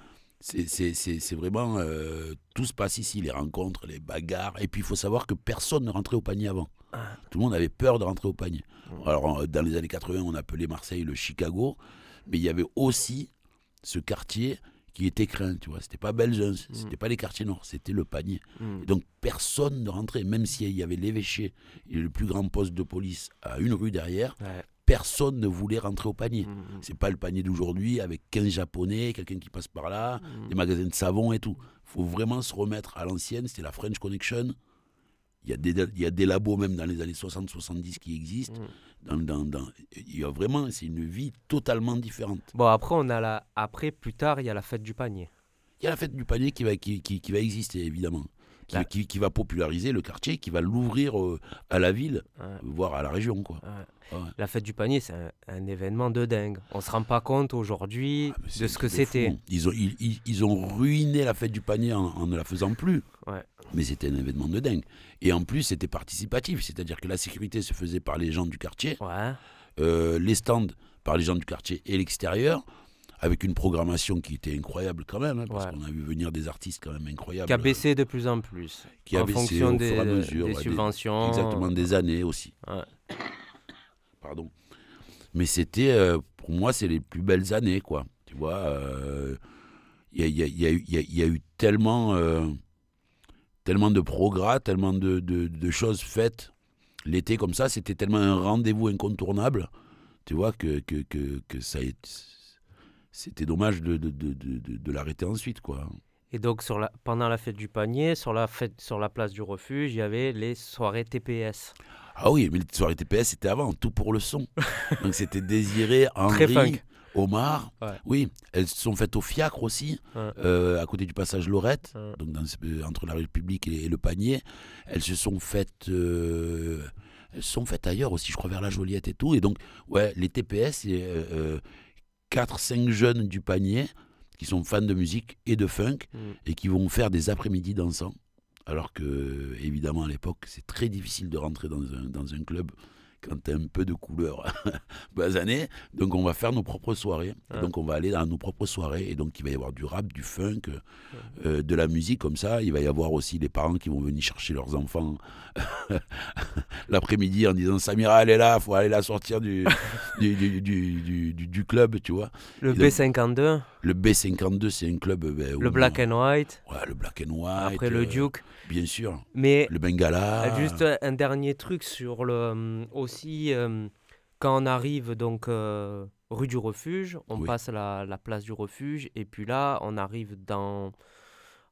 c'est, vraiment euh, tout se passe ici, les rencontres, les bagarres. Et puis il faut savoir que personne ne rentrait au panier avant. Ah. Tout le monde avait peur de rentrer au panier. Alors dans les années 80, on appelait Marseille le Chicago, mais il y avait aussi ce quartier qui était craint, tu vois. C'était pas Belgium, c'était pas les quartiers nord, c'était le panier. Mm. Et donc personne ne rentrait, même s'il y avait l'évêché et le plus grand poste de police à une rue derrière, Ouais. Personne ne voulait rentrer au panier. Mm. C'est pas le panier d'aujourd'hui avec 15 japonais, quelqu'un qui passe par là, Mm. des magasins de savon et tout. faut vraiment se remettre à l'ancienne, c'était la French Connection. Il y, a des, il y a des labos même dans les années 60-70 qui existent. Mm. Dans, dans- dans- il y a vraiment, c'est une vie totalement différente. Bon, après, on a la... après, plus tard, il y a la fête du panier. Il y a la fête du panier qui va, qui, qui- qui va exister, évidemment. Qui, Là. qui- qui va populariser le quartier, qui va l'ouvrir euh, à la ville, Ouais. voire à la région. Quoi. Ouais. Ouais. La fête du panier, c'est un, un événement de dingue. On se rend pas compte aujourd'hui Ah, de ce que c'était. Ils ont, ils, ils- ils ont ruiné la fête du panier en, en ne la faisant plus. Mais c'était un événement de dingue. Et en plus, c'était participatif, c'est-à-dire que la sécurité se faisait par les gens du quartier, euh, les stands par les gens du quartier et l'extérieur, avec une programmation qui était incroyable quand même, hein, parce Ouais. qu'on a vu venir des artistes quand même incroyables. Qui a baissé de plus en plus. Qui a en baissé fonction au des, fur et à mesure, des ouais, des- subventions. Exactement, des années aussi. Ouais. Pardon. Mais c'était, euh, pour moi, c'est les plus belles années, quoi. Tu vois, euh, il y, a, y a- y a eu- il y a- il y a eu tellement, euh, tellement de progrès, tellement de, de- de choses faites. L'été, comme ça, c'était tellement un rendez-vous incontournable, tu vois, que, que, que, que ça a été- C'était dommage de, de, de, de- l'arrêter ensuite, quoi. Et donc, sur la, pendant la fête du panier, sur la, fête, sur la place du refuge, il y avait les soirées TPS. Ah oui, mais les soirées TPS, c'était avant, tout pour le son. Donc c'était Désiré, Henri. Omar. Ouais. Oui, elles se sont faites au fiacre aussi, Ouais. euh, à côté du passage Lorette, Ouais. donc dans euh, entre la République et, et le panier. Elles se sont faites. euh, elles sont faites ailleurs aussi, je crois, vers la Joliette et tout. Et donc, ouais, les TPS, 4-5 jeunes du panier qui sont fans de musique et de funk Mm. et qui vont faire des après-midi dansants. Alors que, évidemment, à l'époque, c'est très difficile de rentrer dans un, dans un club quand tu as un peu de couleur basanée. Donc, on va faire nos propres soirées. Ouais. donc, on va aller dans nos propres soirées. Et donc, il va y avoir du rap, du funk, euh, de la musique comme ça. Il va y avoir aussi les parents qui vont venir chercher leurs enfants l'après-midi en disant Samira, elle est là, faut aller la sortir du, du, du, du, du- club, tu vois. Le Et donc- B52, Le B52, c'est un club. euh, ben, le Black and White, Ouais, le black and white. après le euh, Duke. Bien sûr. Mais Le Bengala. Juste un dernier truc sur le euh, aussi euh, quand on arrive donc euh, rue du Refuge, on Oui. passe la, la place du Refuge et puis là on arrive dans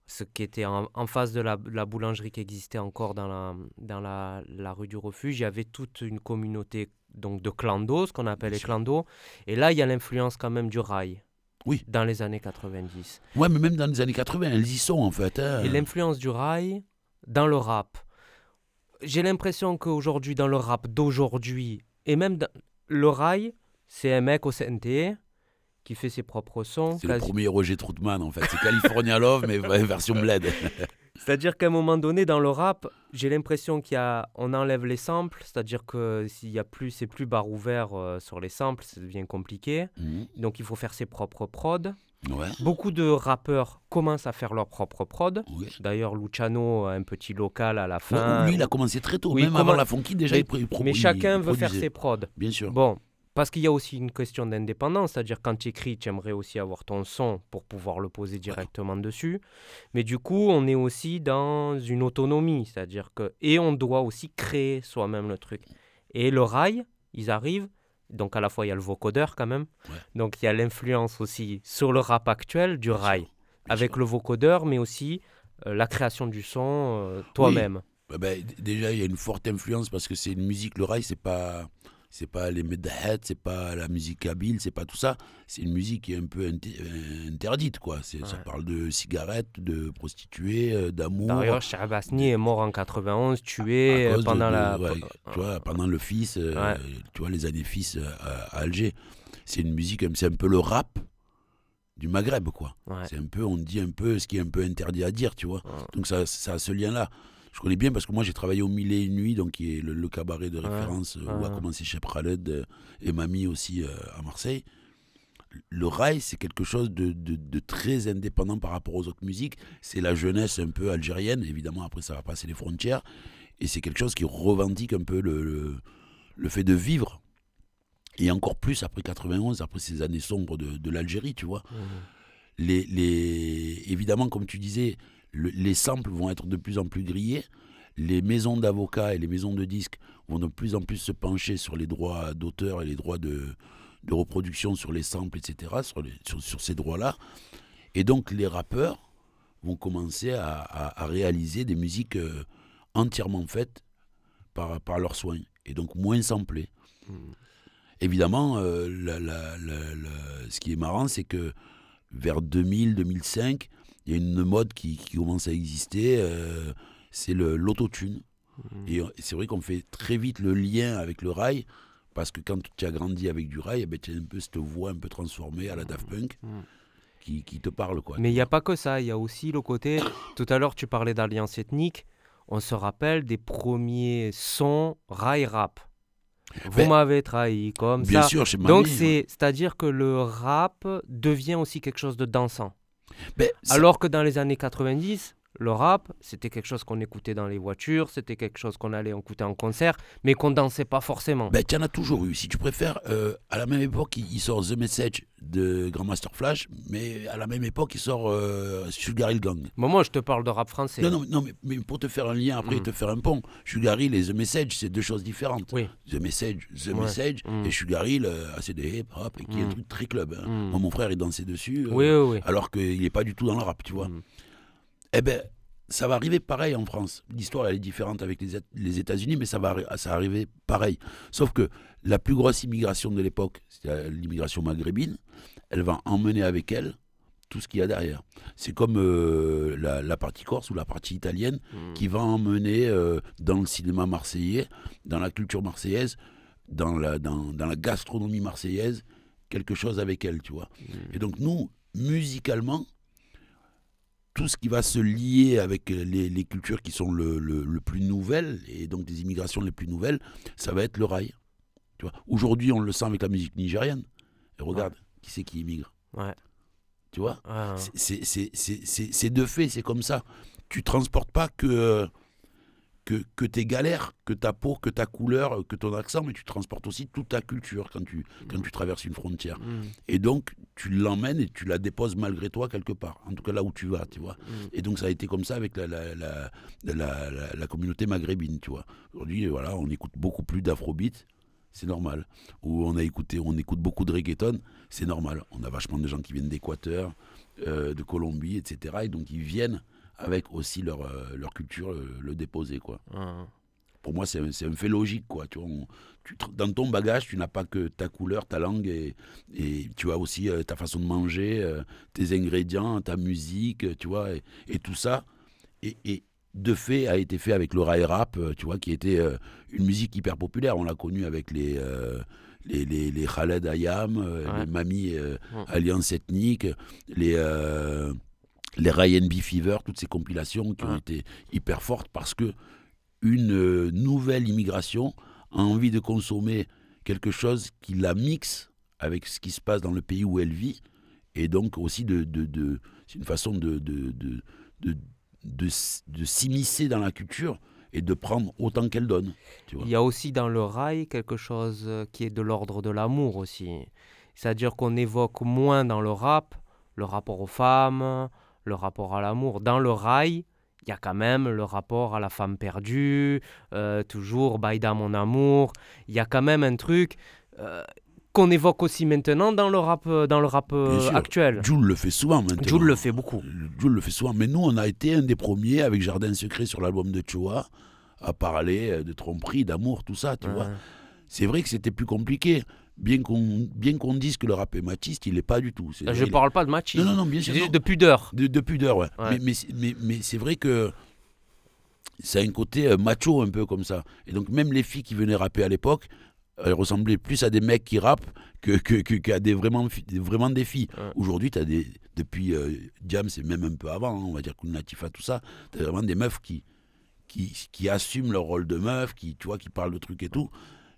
ce qui était en, en face de la, la boulangerie qui existait encore dans la dans la, la rue du Refuge. Il y avait toute une communauté donc de clandos, ce qu'on appelle Bien les sûr. clandos. Et là il y a l'influence quand même du rail. Oui. Dans les années 90. Ouais, mais même dans les années 80, elles y sont en fait. hein. Et l'influence du rail dans le rap. J'ai l'impression qu'aujourd'hui, dans le rap d'aujourd'hui, et même dans le rail, c'est un mec au CNT qui fait ses propres sons. C'est le premier Roger Troutman en fait. C'est California Love, mais version bled. C'est-à-dire qu'à un moment donné, dans le rap, j'ai l'impression qu'il a, on enlève les samples, c'est-à-dire que s'il y a plus, c'est plus barre ouvert euh, sur les samples, ça devient compliqué. Mhm. Donc il faut faire ses propres prods. Ouais. Beaucoup de rappeurs commencent à faire leurs propres prods. Oui. D'ailleurs, Luciano a un petit local à la Ouais, fin. lui, il a commencé très tôt, Oui, même avant la funky déjà. mais, il, il mais chacun il veut faire ses prods. Bien sûr. Bon, parce qu'il y a aussi une question d'indépendance, c'est-à-dire quand tu écris, tu aimerais aussi avoir ton son pour pouvoir le poser directement dessus. Mais du coup, on est aussi dans une autonomie, c'est-à-dire que. Et on doit aussi créer soi-même le truc. Et le rail, ils arrivent. Donc à la fois, il y a le vocodeur quand même. Ouais. Donc il y a l'influence aussi sur le rap actuel du rail, avec le vocodeur, mais aussi euh, la création du son euh, toi-même. Bah, bah, déjà, il y a une forte influence parce que c'est une musique. Le rail, c'est pas. C'est pas les medhead, c'est pas la musique kabyle, c'est pas tout ça. C'est une musique qui est un peu interdite, quoi. Ça parle de cigarettes, de prostituées, euh, d'amour. D'ailleurs, Shahbasni est mort en 91, tué à euh, pendant de- la. ouais, tu vois, pendant le fils, euh, tu vois, les années fils à, à Alger. C'est une musique, c'est un peu le rap du Maghreb, quoi. C'est un peu, on dit un peu ce qui est un peu interdit à dire, tu vois. Donc ça, ça a ce lien-là. Je connais bien parce que moi j'ai travaillé au Mille et une Nuits, donc qui est le, le cabaret de référence euh, où a commencé Chef Khaled euh, et Mamie aussi euh, à Marseille. Le rail, c'est quelque chose de, de- de très indépendant par rapport aux autres musiques. C'est la jeunesse un peu algérienne, évidemment, après ça va passer les frontières. Et c'est quelque chose qui revendique un peu le, le, le fait de vivre. Et encore plus après 91, après ces années sombres de, de l'Algérie, tu vois les, les, évidemment, comme tu disais, le- les samples vont être de plus en plus grillés. Les maisons d'avocats et les maisons de disques vont de plus en plus se pencher sur les droits d'auteur et les droits de, de reproduction sur les samples, etc., sur, les- sur, sur ces droits-là. Et donc les rappeurs vont commencer à, à- à réaliser des musiques euh, entièrement faites par, par leurs soins, et donc moins samplées. Évidemment, euh, la- la- la- la- ce qui est marrant, c'est que vers 2000-2005, il y a une mode qui, qui commence à exister, euh, c'est l'autotune. Et euh, c'est vrai qu'on fait très vite le lien avec le rail, parce que quand tu as grandi avec du rail, eh ben, tu as un peu cette voix un peu transformée à la Daft Punk qui, qui te parle. Quoi. Mais il n'y a pas que ça, il y a aussi le côté. Tout à l'heure, tu parlais d'alliance ethnique. On se rappelle des premiers sons rail rap. Vous Ben, m'avez trahi comme Bien ça. sûr, chez Donc, c'est, c'est-à-dire que le rap devient aussi quelque chose de dansant. Ben, Alors que dans les années 90, le rap, c'était quelque chose qu'on écoutait dans les voitures, c'était quelque chose qu'on allait écouter en concert, mais qu'on dansait pas forcément. Ben, tu en as toujours eu. Si tu préfères, euh, à la même époque, il, sort The Message de Grandmaster Flash, mais à la même époque, il sort euh, Sugar Hill Gang. Bon, moi, je te parle de rap français. Non, non, non mais, mais pour te faire un lien après, Mhm. te faire un pont, Sugar Hill et The Message, c'est deux choses différentes. Oui. The Message, The Ouais. Message Mhm. et Sugar Hill, euh, c'est des hip-hop, et qui est un Mhm. truc très club. hein. Moi, mon frère, il dansait dessus, euh, Oui, oui, oui. alors qu'il n'est pas du tout dans le rap, tu vois. Eh ben, ça va arriver pareil en France. L'histoire, elle est différente avec les, Éta- les États-Unis, mais ça va, ça va arriver pareil. Sauf que la plus grosse immigration de l'époque, c'est l'immigration maghrébine, elle va emmener avec elle tout ce qu'il y a derrière. C'est comme euh, la, la partie corse ou la partie italienne Mhm. qui va emmener euh, dans le cinéma marseillais, dans la culture marseillaise, dans la, dans, dans la gastronomie marseillaise, quelque chose avec elle, tu vois. Et donc nous, musicalement, tout ce qui va se lier avec les, les cultures qui sont le, le- le plus nouvelles, et donc des immigrations les plus nouvelles, ça va être le rail. Tu vois. Aujourd'hui, on le sent avec la musique nigérienne. Et regarde, qui c'est qui immigre? Ouais. Tu vois? C'est- de fait, c'est comme ça. Tu transportes pas que, que, que tes galères, que ta peau, que ta couleur, que ton accent, mais tu transportes aussi toute ta culture quand tu, quand tu traverses une frontière. Mhm. Et donc, tu l'emmènes et tu la déposes malgré toi quelque part, en tout cas là où tu vas, tu vois. Mhm. Et donc, ça a été comme ça avec la, la, la, la, la- la communauté maghrébine, tu vois. Aujourd'hui, voilà, on écoute beaucoup plus d'afrobeat, c'est normal. Ou on a écouté, on écoute beaucoup de reggaeton, c'est normal. On a vachement de gens qui viennent d'Équateur, euh, de Colombie, etc. Et donc, ils viennent avec aussi leur, euh, leur culture euh, le déposer, quoi. Ah. Pour moi, c'est un, un fait logique, quoi. Tu vois, on- tu te- dans ton bagage, tu n'as pas que ta couleur, ta langue, et, et tu as aussi euh, ta façon de manger, euh, tes ingrédients, ta musique, tu vois, et, et tout ça. Et, et de fait, a été fait avec le rail rap, tu vois, qui était euh, une musique hyper populaire. On l'a connu avec les, les, les, les Khaled Ayam, Ouais. les Mami euh, Ouais. Alliance Ethnique, les, euh, les Ryan B Fever, toutes ces compilations qui ont été hyper fortes parce que une euh, nouvelle immigration a envie de consommer quelque chose qui la mixe avec ce qui se passe dans le pays où elle vit et donc aussi de, de, de- c'est une façon de de, de, s'immiscer dans la culture et de prendre autant qu'elle donne tu vois. Il y a aussi dans le rail quelque chose euh, qui est de l'ordre de l'amour aussi. C'est-à-dire qu'on évoque moins dans le rap le rapport aux femmes, le rapport à l'amour. Dans le rail, il y a quand même le rapport à la femme perdue, euh, toujours Baïda mon amour. Il y a quand même un truc euh, qu'on évoque aussi maintenant dans le rap, euh, dans le rap sûr. actuel. Jules le fait souvent maintenant Jules le fait beaucoup. Jules le fait souvent mais nous on a été un des premiers avec Jardin secret sur l'album de Choa à parler de tromperie d'amour tout ça tu vois c'est vrai que c'était plus compliqué bien qu'on bien qu'on dise que le rap est machiste il n'est pas du tout C'est- Je il- parle pas de machisme. non non non bien sûr de pudeur. De, de pudeur, ouais. Ouais. Mais, mais, c'est- mais, mais c'est vrai que c'est un côté euh, macho un peu comme ça. Et donc même les filles qui venaient rapper à l'époque, elles ressemblaient plus à des mecs qui rappent que, que, que- qu'à des vraiment, vraiment des filles. Ouais. Aujourd'hui, tu as des, depuis euh, et même un peu avant, hein, on va dire Queen Latifah, tout ça, tu as vraiment des meufs qui, qui, qui assument leur rôle de meuf, qui, tu vois, qui parlent de trucs et tout.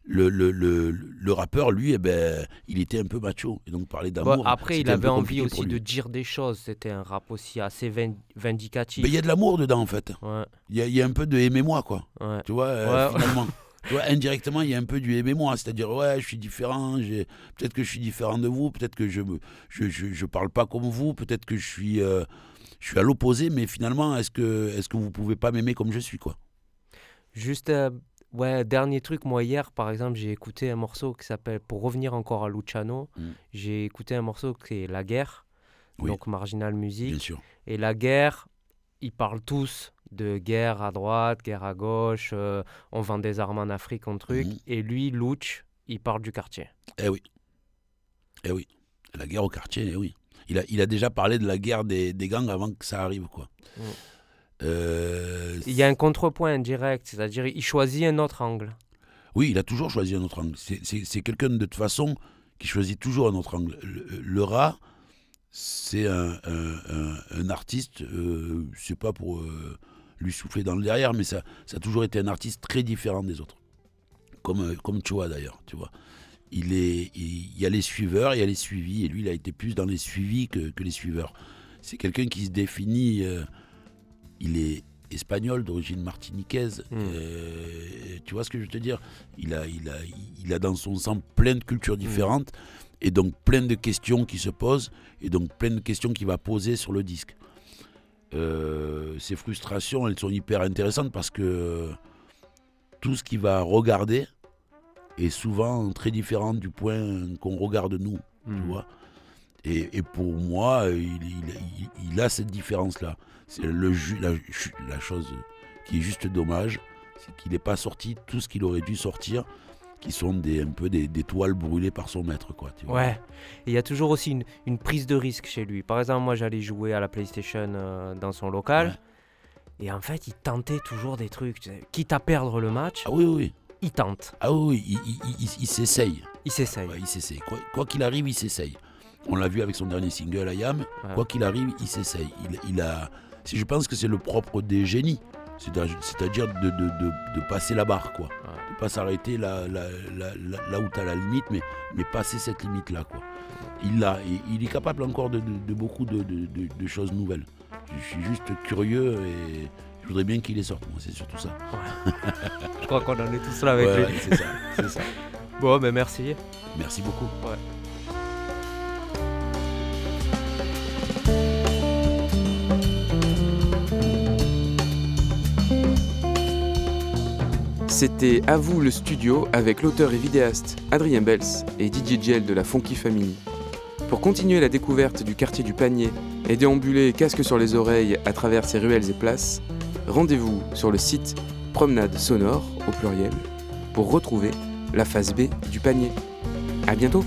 Le, le, le, le rappeur, lui, eh ben, il était un peu macho. Et donc parler Bon, d'amour. après, il avait envie aussi de dire des choses. C'était un rap aussi assez vin- vindicatif. Mais il y a de l'amour dedans, en fait. Ouais, Il y, a- il y a un peu de aimez-moi, quoi. ouais. Tu vois, euh, Ouais. finalement. tu vois, indirectement, il y a un peu du aimez-moi, c'est-à-dire, ouais, je suis différent, peut-être que je suis différent de vous, peut-être que je ne je, je, je, parle pas comme vous, peut-être que je suis, euh, je suis à l'opposé, mais finalement, est-ce que, est-ce que vous pouvez pas m'aimer comme je suis, quoi? Juste, euh, ouais, dernier truc, moi hier, par exemple, j'ai écouté un morceau qui s'appelle, pour revenir encore à Luciano, Mm. j'ai écouté un morceau qui est La Guerre, Oui. donc Marginal Music. Bien sûr. Et la guerre, ils parlent tous de guerre à droite, guerre à gauche, euh, on vend des armes en Afrique, un truc. Mhm. Et lui, Luch, il parle du quartier. Eh oui. Eh oui. La guerre au quartier, eh oui. Il a, il a déjà parlé de la guerre des, des gangs avant que ça arrive, quoi. Mm. Euh, Il y a un contrepoint direct, c'est-à-dire il choisit un autre angle. Oui, il a toujours choisi un autre angle. C'est- quelqu'un de toute façon qui choisit toujours un autre angle. Le, le rat, c'est un, un- un- un artiste, euh, c'est pas pour euh, lui souffler dans le derrière, mais ça, ça a toujours été un artiste très différent des autres. Comme, euh, comme Choa d'ailleurs, tu vois. Il, est, il, il y a les suiveurs, il y a les suivis, et lui, il a été plus dans les suivis que, que les suiveurs. C'est quelqu'un qui se définit, euh, il est espagnol d'origine martiniquaise, Mm. euh, tu vois ce que je veux te dire? Il a, il, a, il a dans son sang plein de cultures différentes, et donc plein de questions qui se posent, et donc plein de questions qu'il va poser sur le disque. Euh, ces frustrations, elles sont hyper intéressantes parce que tout ce qu'il va regarder est souvent très différent du point qu'on regarde nous, tu Mhm. vois? Et, et pour moi, il, il- il- il a cette différence-là. C'est le ju- la, chose qui est juste dommage, c'est qu'il n'est pas sorti tout ce qu'il aurait dû sortir, qui sont des, un peu des, des toiles brûlées par son maître, quoi. tu vois. Ouais. Et il y a toujours aussi une, une prise de risque chez lui. Par exemple, moi j'allais jouer à la PlayStation euh, dans son local. Ouais. Et en fait, il tentait toujours des trucs. tu sais. Quitte à perdre le match, Ah oui, oui, il tente. Ah oui, il, s'essaye. Il s'essaye. Ouais, il s'essaye. Quoi quoi qu'il arrive, il s'essaye. On l'a vu avec son dernier single, Ayam. Ouais. Quoi qu'il arrive, il s'essaye. Il, il a. si Je pense que c'est le propre des génies. C'est-à- C'est-à-dire de, de, de- de passer la barre, quoi. De pas s'arrêter là, là, là, là- là où tu as la limite, mais, mais passer cette limite-là, quoi. Il, l'a, il est capable encore de, beaucoup de, choses nouvelles. Je suis juste curieux et je voudrais bien qu'il les sorte, moi, c'est surtout ça. Je crois qu'on en est tous là avec Ouais, lui. ouais, c'est ça, c'est ça. Bon, ben merci. Merci beaucoup. C'était À vous le studio avec l'auteur et vidéaste Adrien Bels et DJ Gel de la Funky Family. Pour continuer la découverte du quartier du panier et déambuler casque sur les oreilles à travers ses ruelles et places, rendez-vous sur le site Promenade Sonore au pluriel pour retrouver la phase B du panier. À bientôt!